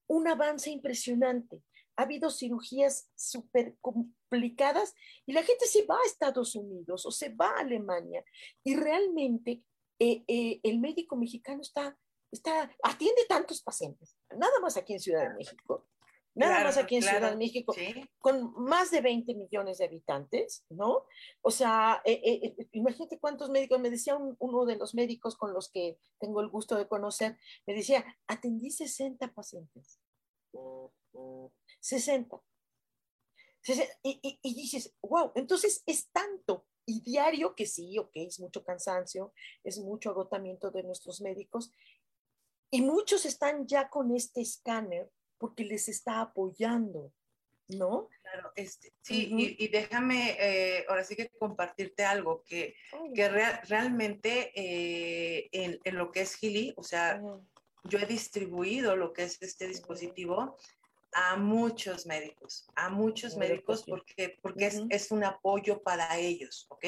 un avance impresionante ha habido cirugías súper complicadas y la gente se va a Estados Unidos o se va a Alemania y realmente eh, eh, el médico mexicano está, está, atiende tantos pacientes, nada más aquí en Ciudad de México, nada más aquí en Ciudad de México, con más de 20 millones de habitantes, ¿no? O sea, eh, imagínate cuántos médicos, me decía uno de los médicos con los que tengo el gusto de conocer, me decía, atendí 60 pacientes. 60. Y, y, dices, wow, entonces es tanto y diario que sí, ok, es mucho cansancio, es mucho agotamiento de nuestros médicos y muchos están ya con este escáner porque les está apoyando, ¿no? Claro, este, sí, y, déjame eh, ahora sí que compartirte algo que, que realmente eh, en, en, lo que es Gili, o sea, yo he distribuido lo que es este dispositivo a muchos médicos, a muchos médicos porque, porque es, es, un apoyo para ellos, ¿ok?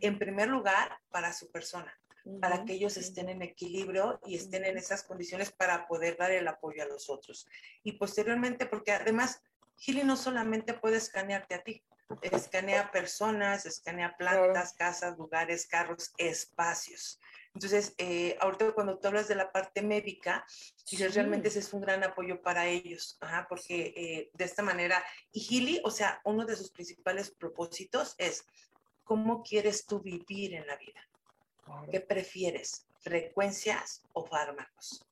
En primer lugar, para su persona, para que ellos estén en equilibrio y estén en esas condiciones para poder dar el apoyo a los otros. Y posteriormente, porque además, Gili no solamente puede escanearte a ti, escanea personas, escanea plantas, casas, lugares, carros, espacios. Entonces, eh, ahorita cuando tú hablas de la parte médica, dices, realmente ese es un gran apoyo para ellos, porque eh, de esta manera, y Gili, o sea, uno de sus principales propósitos es, ¿cómo quieres tú vivir en la vida? ¿Qué prefieres? ¿Frecuencias o fármacos?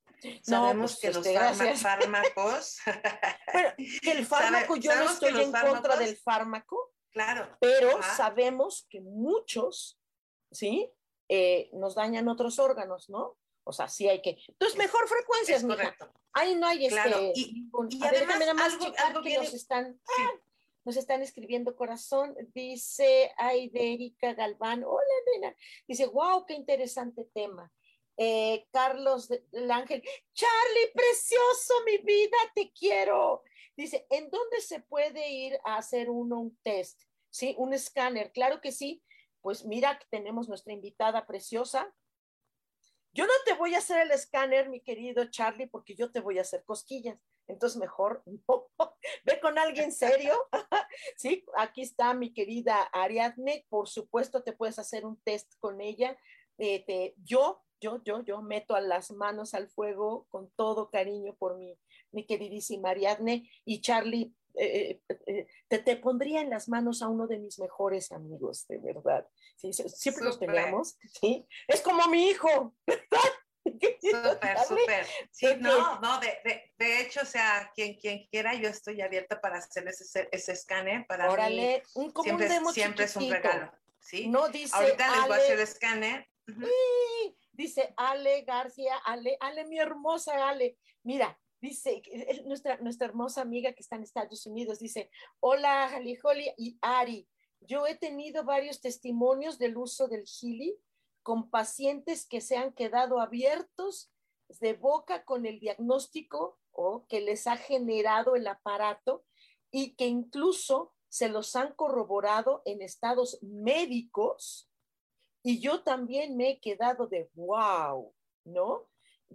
Sabemos pues, que los este, fármacos... bueno, que el fármaco, yo no estoy en contra del fármaco, claro, pero sabemos que muchos, ¿sí? Eh, nos dañan otros órganos, ¿no? O sea, sí hay que. Entonces, mejor frecuencias, es correcto. Ahí no hay este. Y, además, algo, que nos están. Ah, nos están escribiendo corazón, dice Aiderica Galván, hola nena, dice, wow, qué interesante tema. Eh, Carlos del Ángel, Charlie, precioso, mi vida, te quiero. Dice, ¿en dónde se puede ir a hacer uno un test? Sí, un escáner, claro que sí, pues mira tenemos nuestra invitada preciosa. Yo no te voy a hacer el escáner, mi querido Charlie, porque yo te voy a hacer cosquillas. Entonces, mejor ve con alguien serio. sí, aquí está mi querida Ariadne. Por supuesto, te puedes hacer un test con ella. Eh, yo, yo, yo, yo meto a las manos al fuego con todo cariño por mi, mi queridísima Ariadne. Y Charlie, eh, eh, eh, te, te, pondría en las manos a uno de mis mejores amigos, de verdad. ¿sí? Siempre los teníamos, ¿sí? Es como mi hijo, Súper, súper. Sí, no, no, de, de, de, hecho, o sea, quien, quien quiera, yo estoy abierta para hacer ese, ese escáner. Para Órale, un, siempre, siempre es un regalo. ¿sí? No dice Ahorita les voy a hacer el escáner Dice Ale García, Ale, Ale, mi hermosa Ale. Mira, dice nuestra, nuestra hermosa amiga que está en Estados Unidos, dice, hola Jalijoli y Ari, yo he tenido varios testimonios del uso del Gili con pacientes que se han quedado abiertos de boca con el diagnóstico o que les ha generado el aparato y que incluso se los han corroborado en estados médicos. Y yo también me he quedado de wow, ¿no?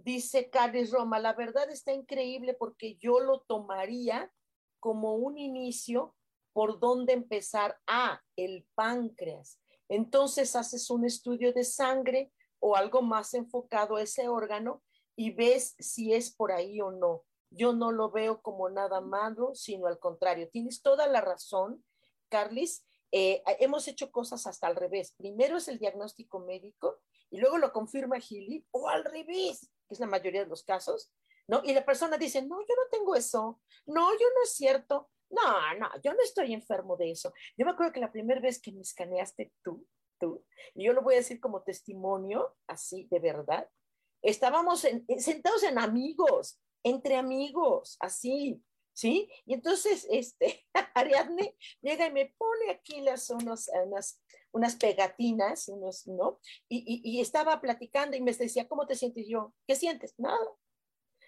Dice Carlos Roma, la verdad está increíble porque yo lo tomaría como un inicio por dónde empezar. Ah, el páncreas. Entonces haces un estudio de sangre o algo más enfocado a ese órgano y ves si es por ahí o no. Yo no lo veo como nada malo, sino al contrario. Tienes toda la razón, Carlis. Eh, hemos hecho cosas hasta al revés. Primero es el diagnóstico médico y luego lo confirma Gili o al revés, que es la mayoría de los casos, ¿no? Y la persona dice, no, yo no tengo eso, no, yo no es cierto. No, no, yo no estoy enfermo de eso. Yo me acuerdo que la primera vez que me escaneaste tú, tú, y yo lo voy a decir como testimonio, así de verdad, estábamos sentados en amigos, entre amigos, así, ¿sí? Y entonces, este, Ariadne llega y me pone aquí las, unas, unas pegatinas, ¿no? Y, estaba platicando y me decía, ¿cómo te sientes? yo, ¿qué sientes? Nada.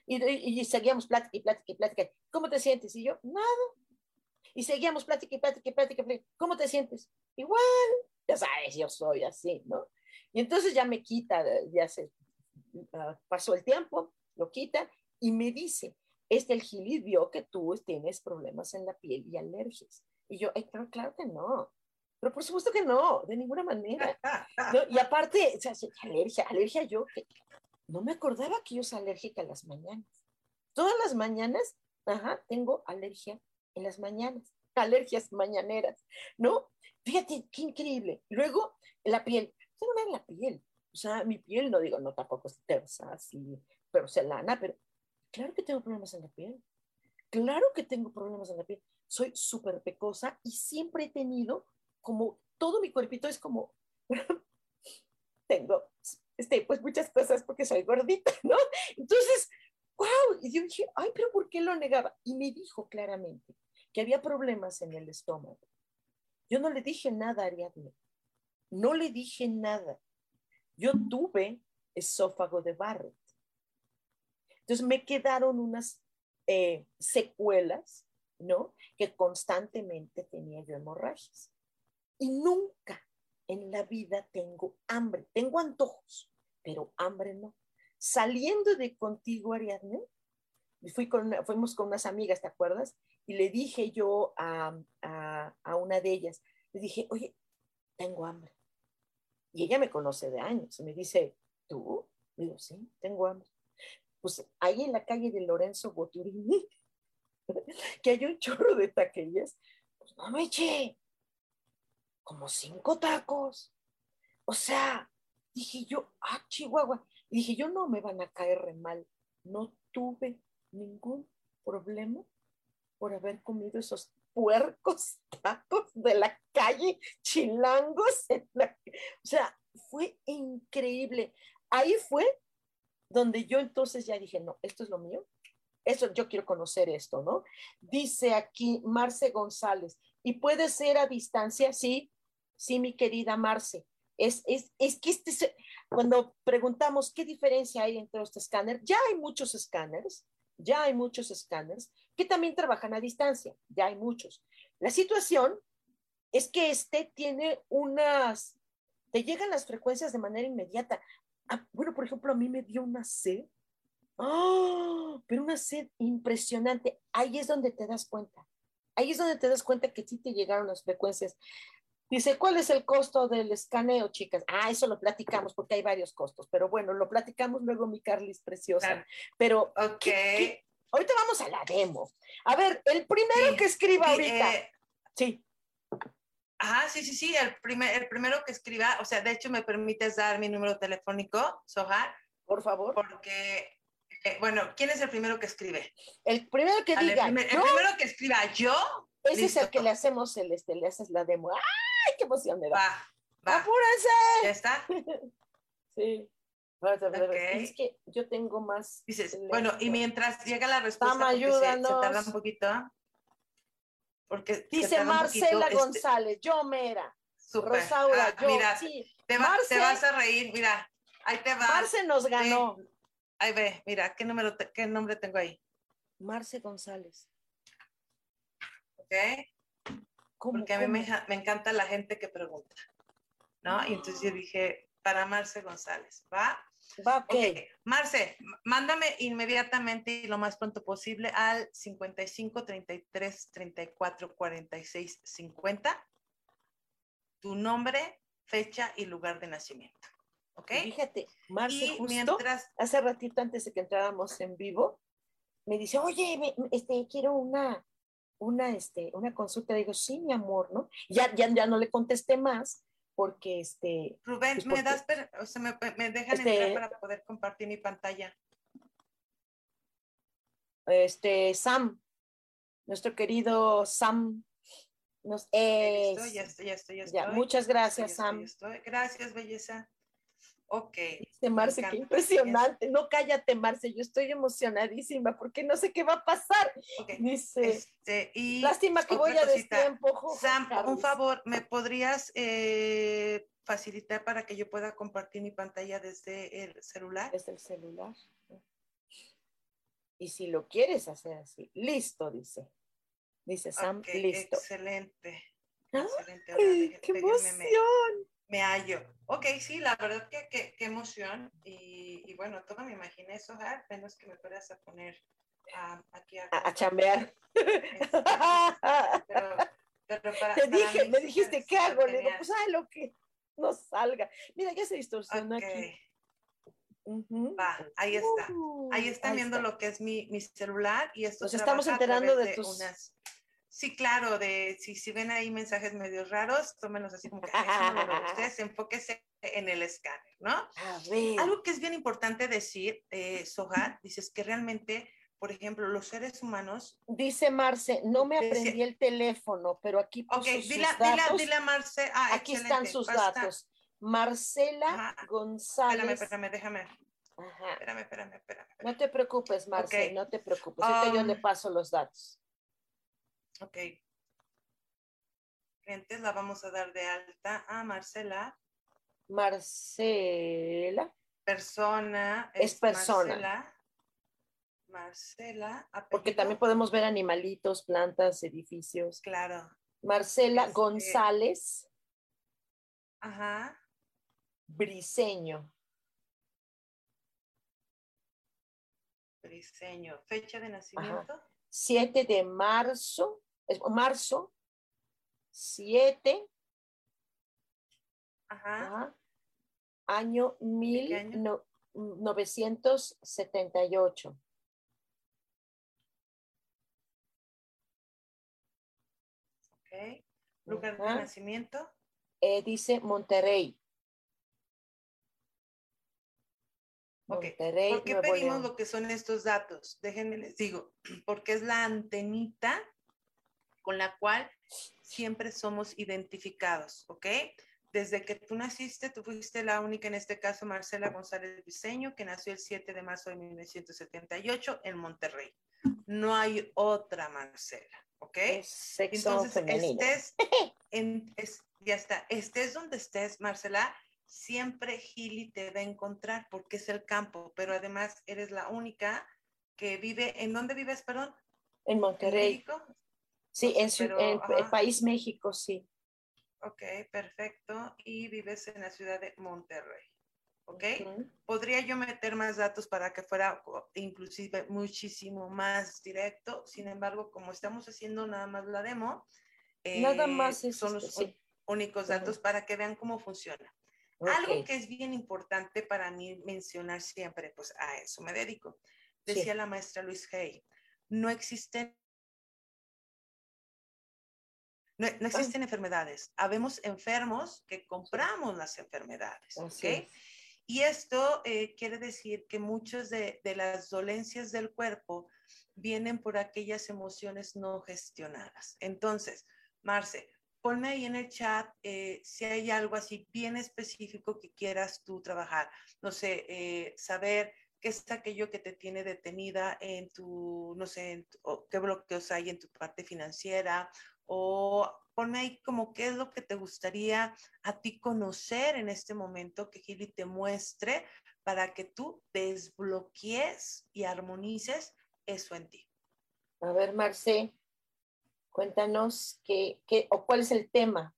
Y, y, seguíamos plática y plática y plática. ¿Cómo te sientes? Y yo, nada. Y seguíamos plática y plática y plática. ¿Cómo te sientes? Igual. Ya sabes, yo soy así, ¿no? Y entonces ya me quita, ya se ah, pasó el tiempo, lo quita y me dice, este el Gili vio que tú tienes problemas en la piel y alergias. Y yo, pero claro que no. Pero por supuesto que no, de ninguna manera. Y aparte, alergia, alergia yo, que no me acordaba que yo soy alérgica a las mañanas. Todas las mañanas, ajá, tengo alergia en las mañanas, alergias mañaneras, ¿no? Fíjate, qué increíble. Luego, la piel, tengo en la piel, o sea, mi piel, no digo, no tampoco es tersa, así, pero lana, pero claro que tengo problemas en la piel. Claro que tengo problemas en la piel. Soy súper pecosa y siempre he tenido como todo mi cuerpito es como, tengo, este, pues muchas cosas porque soy gordita, ¿no? Entonces, wow, y yo dije, ay, pero ¿por qué lo negaba? Y me dijo claramente, que había problemas en el estómago. Yo no le dije nada a Ariadne, no le dije nada. Yo tuve esófago de Barrett. Entonces me quedaron unas eh, secuelas, ¿no? Que constantemente tenía yo hemorragias. Y nunca en la vida tengo hambre. Tengo antojos, pero hambre no. Saliendo de contigo, Ariadne, fui con, fuimos con unas amigas, ¿te acuerdas? y le dije yo a, una de ellas, le dije, oye, tengo hambre. Y ella me conoce de años y me dice, ¿tú? Digo, sí, tengo hambre. Pues ahí en la calle de Lorenzo Boturini, que hay un chorro de taquillas, pues no me eché como cinco tacos. O sea, dije yo, ah, Chihuahua. Y dije, yo no me van a caer mal. No tuve ningún problema por haber comido esos puercos tacos de la calle chilangos. O sea, fue increíble. Ahí fue donde yo entonces ya dije, no, esto es lo mío. Eso, yo quiero conocer esto, ¿no? Dice aquí Marce González, ¿y puede ser a distancia? Sí, sí, mi querida Marce. Es, es, es que este, cuando preguntamos qué diferencia hay entre los escáneres, ya hay muchos escáneres, ya hay muchos escáneres que también trabajan a distancia, ya hay muchos. La situación es que este tiene unas, te llegan las frecuencias de manera inmediata. Ah, bueno, por ejemplo, a mí me dio una sed, ¡oh! pero una sed impresionante. Ahí es donde te das cuenta. Ahí es donde te das cuenta que sí te llegaron las frecuencias. Dice, ¿cuál es el costo del escaneo, chicas? Ah, eso lo platicamos porque hay varios costos, pero bueno, lo platicamos luego, mi Carlis preciosa. Pero, ok. Ahorita vamos a la demo. A ver, el primero que escriba ahorita. Eh, sí. Ajá, sí, sí, sí, el, primer, el primero que escriba, o sea, de hecho me permites dar mi número telefónico, Sohar. Por favor. Porque, eh, bueno, ¿quién es el primero que escribe? El primero que diga. El, primero que escriba yo. Ese es el que le hacemos, el, este, le haces la demo. ¡Ay, qué emoción me da! Va, va. ¡Apúrense! ¿Ya está? Sí. Es que yo tengo más. Dices, bueno, y mientras llega la respuesta, ayúdanos. Se, tarda un poquito. Porque Dice Marcela este González, yo mera. Super. Rosaura, ah, yo. Mira, te, vas a reír, mira. Ahí te va. Marce nos ganó. Ahí ve, mira, ¿qué, número ¿qué nombre tengo ahí? Marce González. ¿Ok? Porque a mí me, me, encanta la gente que pregunta, ¿no? Y entonces yo dije, para Marce González, ¿va? Va, ok. Marce, mándame inmediatamente y lo más pronto posible al 55 33 34 46 50 tu nombre, fecha y lugar de nacimiento. ¿Ok? Fíjate, Marce, justo mientras... hace ratito antes de que entráramos en vivo, me dice, oye, este, quiero una, una, este, una consulta. Digo, sí, mi amor, ¿no? Ya, ya, ya no le contesté más porque, este... Rubén, pues, ¿me das, o sea, me, me dejan este entrar para poder compartir mi pantalla? Este, Sam, nuestro querido Sam. Nos, ya estoy, ya estoy, ya estoy. muchas gracias, Sam. Gracias, belleza. Ok. Dice Marce, qué impresionante. No cállate, Marce, yo estoy emocionadísima porque no sé qué va a pasar. Dice, este, y lástima que voy a destiempo. Sam, un favor, ¿me podrías eh, facilitar para que yo pueda compartir mi pantalla desde el celular? Desde el celular. Y si lo quieres hacer así, listo, dice. Dice Sam, listo. Excelente. Excelente. ¡Qué emoción! Me hallo. Ok, sí, la verdad que, qué emoción. Y, bueno, todo me imaginé eso, menos que me puedas a poner aquí a, a, chambear. Este, pero, pero para, Te dije, me dijiste, ¿qué hago? Le digo, pues ah, lo que no salga. Mira, ya se distorsiona aquí. Va, ahí está. Ahí están viendo lo que es mi, mi celular y esto Nos estamos enterando de, tus unas Sí, claro, de si, si ven ahí mensajes medio raros, tómenos así como que ustedes enfóquese en el escáner, ¿no? Algo que es bien importante decir, eh, Soja, dices que realmente, por ejemplo, los seres humanos. Dice Marce, no me aprendí el teléfono, pero aquí puso Ok, dile, datos. dile, a Marce. Ah, aquí están sus datos. Marcela González. Espérame, espérame, déjame. Ajá. Espérame, espérame, espérame, No te preocupes, Marce, no te preocupes. yo um, le paso los datos. Ok. Clientes la vamos a dar de alta a Marcela. Marcela. Persona. Es, persona. Marcela. Marcela. Porque también podemos ver animalitos, plantas, edificios. Claro. Marcela este, González. Ajá. Briseño. Briseño. Fecha de nacimiento. 7 de marzo marzo 7, año 1978. Ok. Lugar de nacimiento. Eh, dice Monterrey. Monterrey, ¿Por qué pedimos lo que son estos datos? Déjenme les digo, porque es la antenita con la cual siempre somos identificados, ¿ok? Desde que tú naciste, tú fuiste la única, en este caso, Marcela González Diseño, que nació el 7 de marzo de 1978 en Monterrey. No hay otra Marcela, ¿ok? Entonces, estés, en, ya está, estés donde estés, Marcela, siempre Gili te va a encontrar porque es el campo, pero además eres la única que vive, ¿en dónde vives, perdón? En Monterrey. Sí, en, el país México, sí. Ok, perfecto. Y vives en la ciudad de Monterrey. ¿Ok? Podría yo meter más datos para que fuera inclusive muchísimo más directo. Sin embargo, como estamos haciendo nada más la demo, nada más eh, son los únicos datos para que vean cómo funciona. Algo que es bien importante para mí mencionar siempre, pues a eso me dedico. Decía la maestra Luis Hay, no existen no, ah. existen enfermedades. Habemos enfermos que compramos las enfermedades. ¿ok? Y esto eh, quiere decir que muchas de, las dolencias del cuerpo vienen por aquellas emociones no gestionadas. Entonces, Marce, ponme ahí en el chat eh, si hay algo así bien específico que quieras tú trabajar. No sé, eh, saber qué es aquello que te tiene detenida en tu, no sé, qué bloqueos hay en tu parte financiera o ponme ahí como qué es lo que te gustaría a ti conocer en este momento que Gili te muestre para que tú desbloquees y armonices eso en ti. A ver, Marce, cuéntanos qué, qué o cuál es el tema.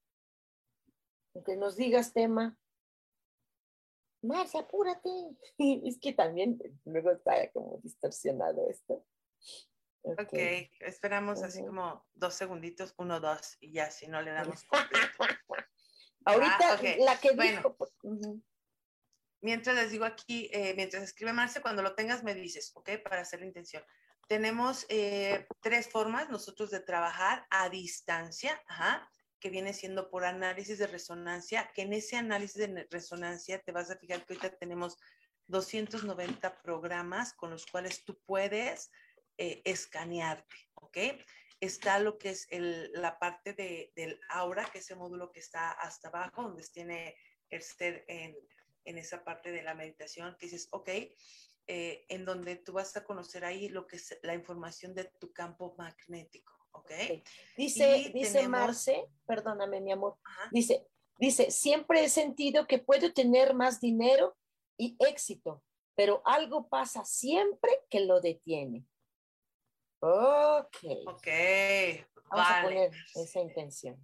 Que nos digas tema. Marce, apúrate. Es que también luego está como distorsionado esto. Ok, okay. esperamos así como dos segunditos, uno, dos, y ya, si no le damos completo. Ahorita la que dijo. Mientras les digo aquí, eh, mientras escribe Marce, cuando lo tengas me dices, ¿ok? Para hacer la intención. Tenemos eh, tres formas nosotros de trabajar a distancia, ajá, que viene siendo por análisis de resonancia, que en ese análisis de resonancia te vas a fijar que ahorita tenemos 290 programas con los cuales tú puedes eh, escanearte, ¿ok? Está lo que es el, la parte de, del aura, que es el módulo que está hasta abajo, donde tiene el ser en en esa parte de la meditación que dices, ok, eh, en donde tú vas a conocer ahí lo que es la información de tu campo magnético, ¿ok? Dice, dice Marce, perdóname mi amor, dice, dice, siempre he sentido que puedo tener más dinero y éxito, pero algo pasa siempre que lo detiene. Ok. Ok. Vamos a poner esa intención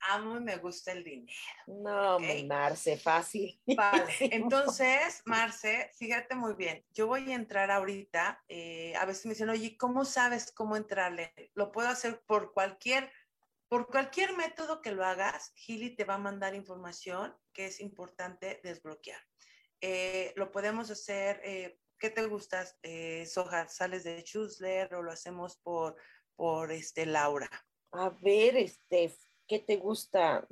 amo y me gusta el dinero. No, Marce, fácil. Vale, entonces, Marce, fíjate muy bien, yo voy a entrar ahorita, eh, a veces me dicen, oye, ¿cómo sabes cómo entrarle? Lo puedo hacer por cualquier, por cualquier método que lo hagas, Gili te va a mandar información que es importante desbloquear. Eh, lo podemos hacer, eh, ¿qué te gustas, Soja? ¿Sales de Chusler o lo hacemos por, por este, Laura? A ver, este, ¿Qué te gusta?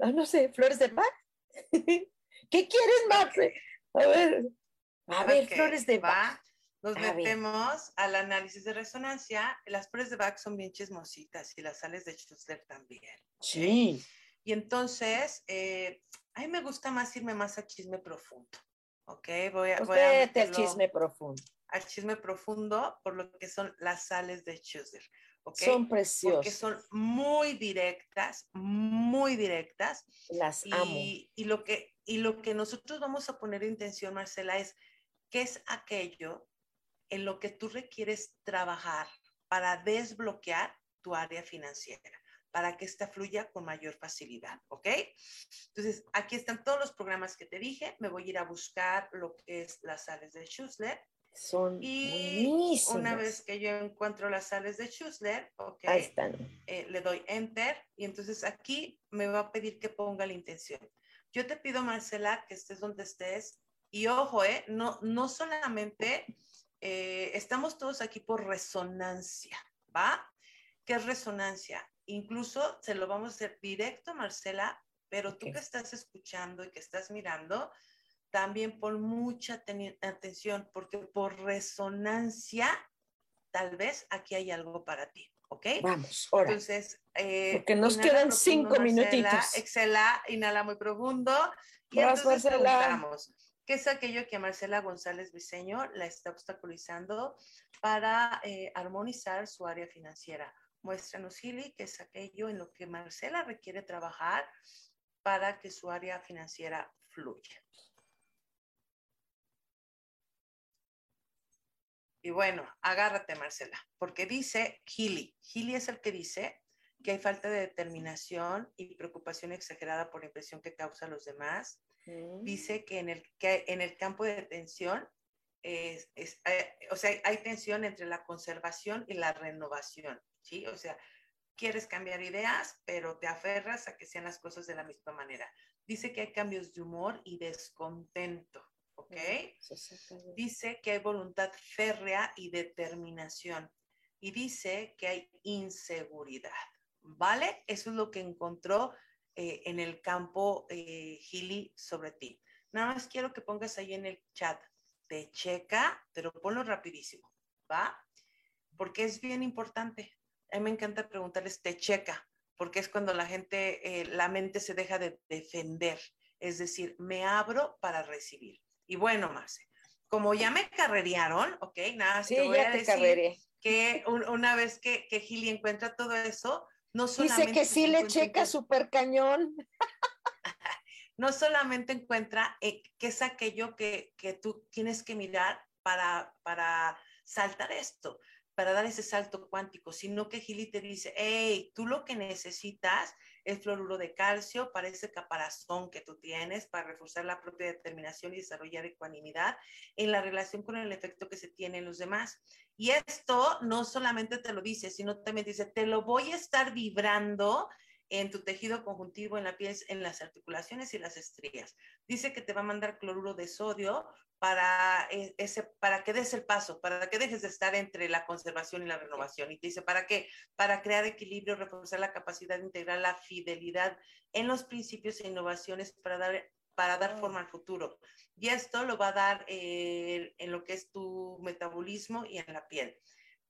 Ah, no sé, flores de Bach. ¿Qué quieres, Marce? A ver, a ver, flores de Bach. Nos metemos al análisis de resonancia. Las flores de Bach son bien chismositas y las sales de Schuster también. Sí. Y entonces, eh, a mí me gusta más irme más a chisme profundo. ¿Ok? Voy a. Voy a al chisme profundo. Al chisme profundo por lo que son las sales de Schuster. Son preciosas. Porque son muy directas, muy directas. Las y, amo. Y lo, que, y lo que nosotros vamos a poner intención, Marcela, es qué es aquello en lo que tú requieres trabajar para desbloquear tu área financiera, para que esta fluya con mayor facilidad, ¿ok? Entonces, aquí están todos los programas que te dije. Me voy a ir a buscar lo que es las sales de Schussler son y una vez que yo encuentro las sales de Schussler, okay, Ahí están. Eh, le doy enter y entonces aquí me va a pedir que ponga la intención. Yo te pido, Marcela, que estés donde estés y ojo, eh, no, no solamente eh, estamos todos aquí por resonancia, ¿va? ¿Qué es resonancia? Incluso se lo vamos a hacer directo, Marcela, pero tú que estás escuchando y que estás mirando, también pon mucha atención porque por resonancia, tal vez aquí hay algo para ti, ¿ok? Vamos, ahora. Entonces, eh, porque nos quedan cinco minutitos. Exhala, inhala muy profundo y Vas, entonces preguntamos, ¿qué es aquello que Marcela González Viseño la está obstaculizando para eh, armonizar su área financiera? Muéstranos, Gili, qué es aquello en lo que Marcela requiere trabajar para que su área financiera fluya. Y bueno, agárrate, Marcela, porque dice Gili. Gili es el que dice que hay falta de determinación y preocupación exagerada por la impresión que causa a los demás. Mm. Dice que en el, que en el campo de tensión, es, eh, o sea, hay tensión entre la conservación y la renovación, ¿sí? O sea, quieres cambiar ideas, pero te aferras a que sean las cosas de la misma manera. Dice que hay cambios de humor y descontento. ¿ok? Dice que hay voluntad férrea y determinación. Y dice que hay inseguridad, ¿vale? Eso es lo que encontró eh, en el campo eh, Gili sobre ti. Nada más quiero que pongas ahí en el chat, te checa, pero ponlo rapidísimo, ¿va? Porque es bien importante. A mí me encanta preguntarles, te checa. porque es cuando la gente, eh, la mente se deja de defender, es decir, me abro para recibir. Y bueno, Marce, como ya me carrerearon, ok, nada, sí, te voy a decir que una vez que, que Gili encuentra todo eso, no solamente... Dice que sí le checa súper cañón. no solamente encuentra eh, qué es aquello que, que, tú tienes que mirar para, para saltar esto, para dar ese salto cuántico, sino que Gili te dice, hey, tú lo que necesitas es fluoruro de calcio para ese caparazón que tú tienes, para reforzar la propia determinación y desarrollar ecuanimidad en la relación con el efecto que se tiene en los demás. Y esto no solamente te lo dice, sino también dice, te lo voy a estar vibrando en tu tejido conjuntivo, en la piel, en las articulaciones y las estrías. Dice que te va a mandar cloruro de sodio para, e, ese, para que des el paso, para que dejes de estar entre la conservación y la renovación. Y te dice, ¿para qué? Para crear equilibrio, reforzar la capacidad de integrar la fidelidad en los principios e innovaciones para dar, para dar forma al futuro. Y esto lo va a dar eh, en lo que es tu metabolismo y en la piel.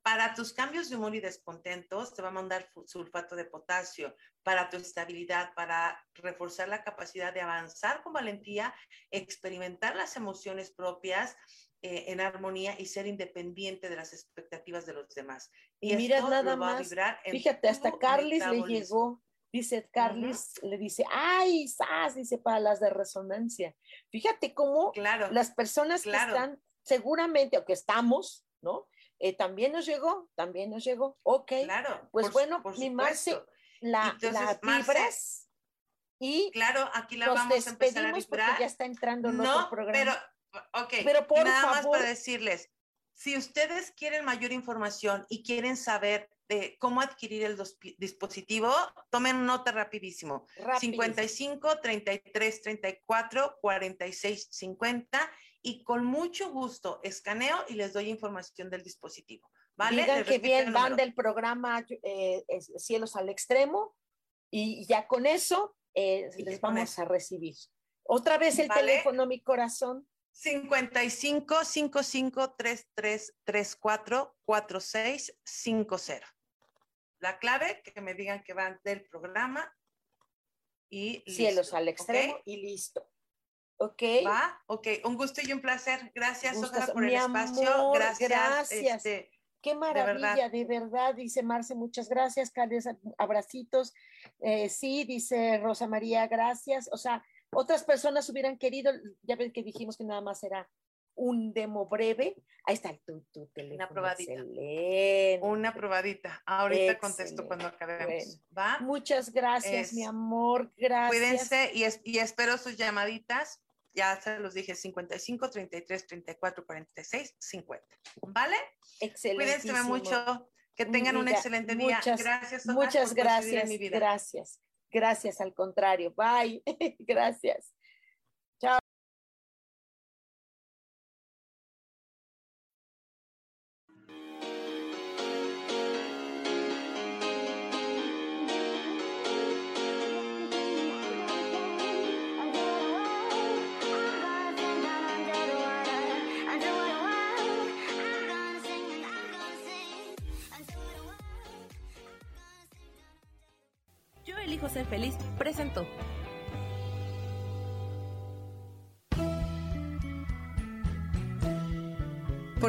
Para tus cambios de humor y descontentos, te va a mandar sulfato de potasio. Para tu estabilidad, para reforzar la capacidad de avanzar con valentía, experimentar las emociones propias eh, en armonía y ser independiente de las expectativas de los demás. Y, mira nada más, fíjate, hasta Carlis le llegó, dice Carlis, le dice, ay, sas, dice para las de resonancia. Fíjate cómo claro, las personas que están seguramente, o que estamos, ¿no? Eh, también nos llegó, también nos llegó. Ok. Claro. Pues bueno, mi Marce, la, la vibras y claro, aquí la vamos a empezar a vibrar. ya está entrando en no, programa. Pero, ok, pero por nada más para decirles, si ustedes quieren mayor información y quieren saber de cómo adquirir el dispositivo, tomen nota rapidísimo. rapidísimo. 55 33 34 46 50 y con mucho gusto escaneo y les doy información del dispositivo. ¿vale? Digan que bien van del programa eh, Cielos al Extremo y ya con eso eh, les vamos a recibir. Otra vez el teléfono, mi corazón. 55 55 33 34 46 50. La clave, que me digan que van del programa y Cielos al extremo y listo. Ok. Va, ok. Un gusto y un placer. Gracias, por el espacio. Gracias. Gracias. Este, Qué maravilla, de verdad. dice Marce, muchas gracias, Carles, abracitos. Eh, sí, dice Rosa María, gracias. O sea, otras personas hubieran querido, ya ven que dijimos que nada más era un demo breve. Ahí está tu, tu teléfono. Una probadita. Una probadita. Ahorita contesto cuando acabemos. ¿Va? Muchas gracias, mi amor. Gracias. Cuídense y, y espero sus llamaditas ya se los dije, 55, 33, 34, 46, 50. ¿Vale? Excelente. Cuídense mucho. Que tengan un excelente día. gracias. Muchas gracias. Mi vida. Gracias. Gracias, al contrario. Bye. gracias.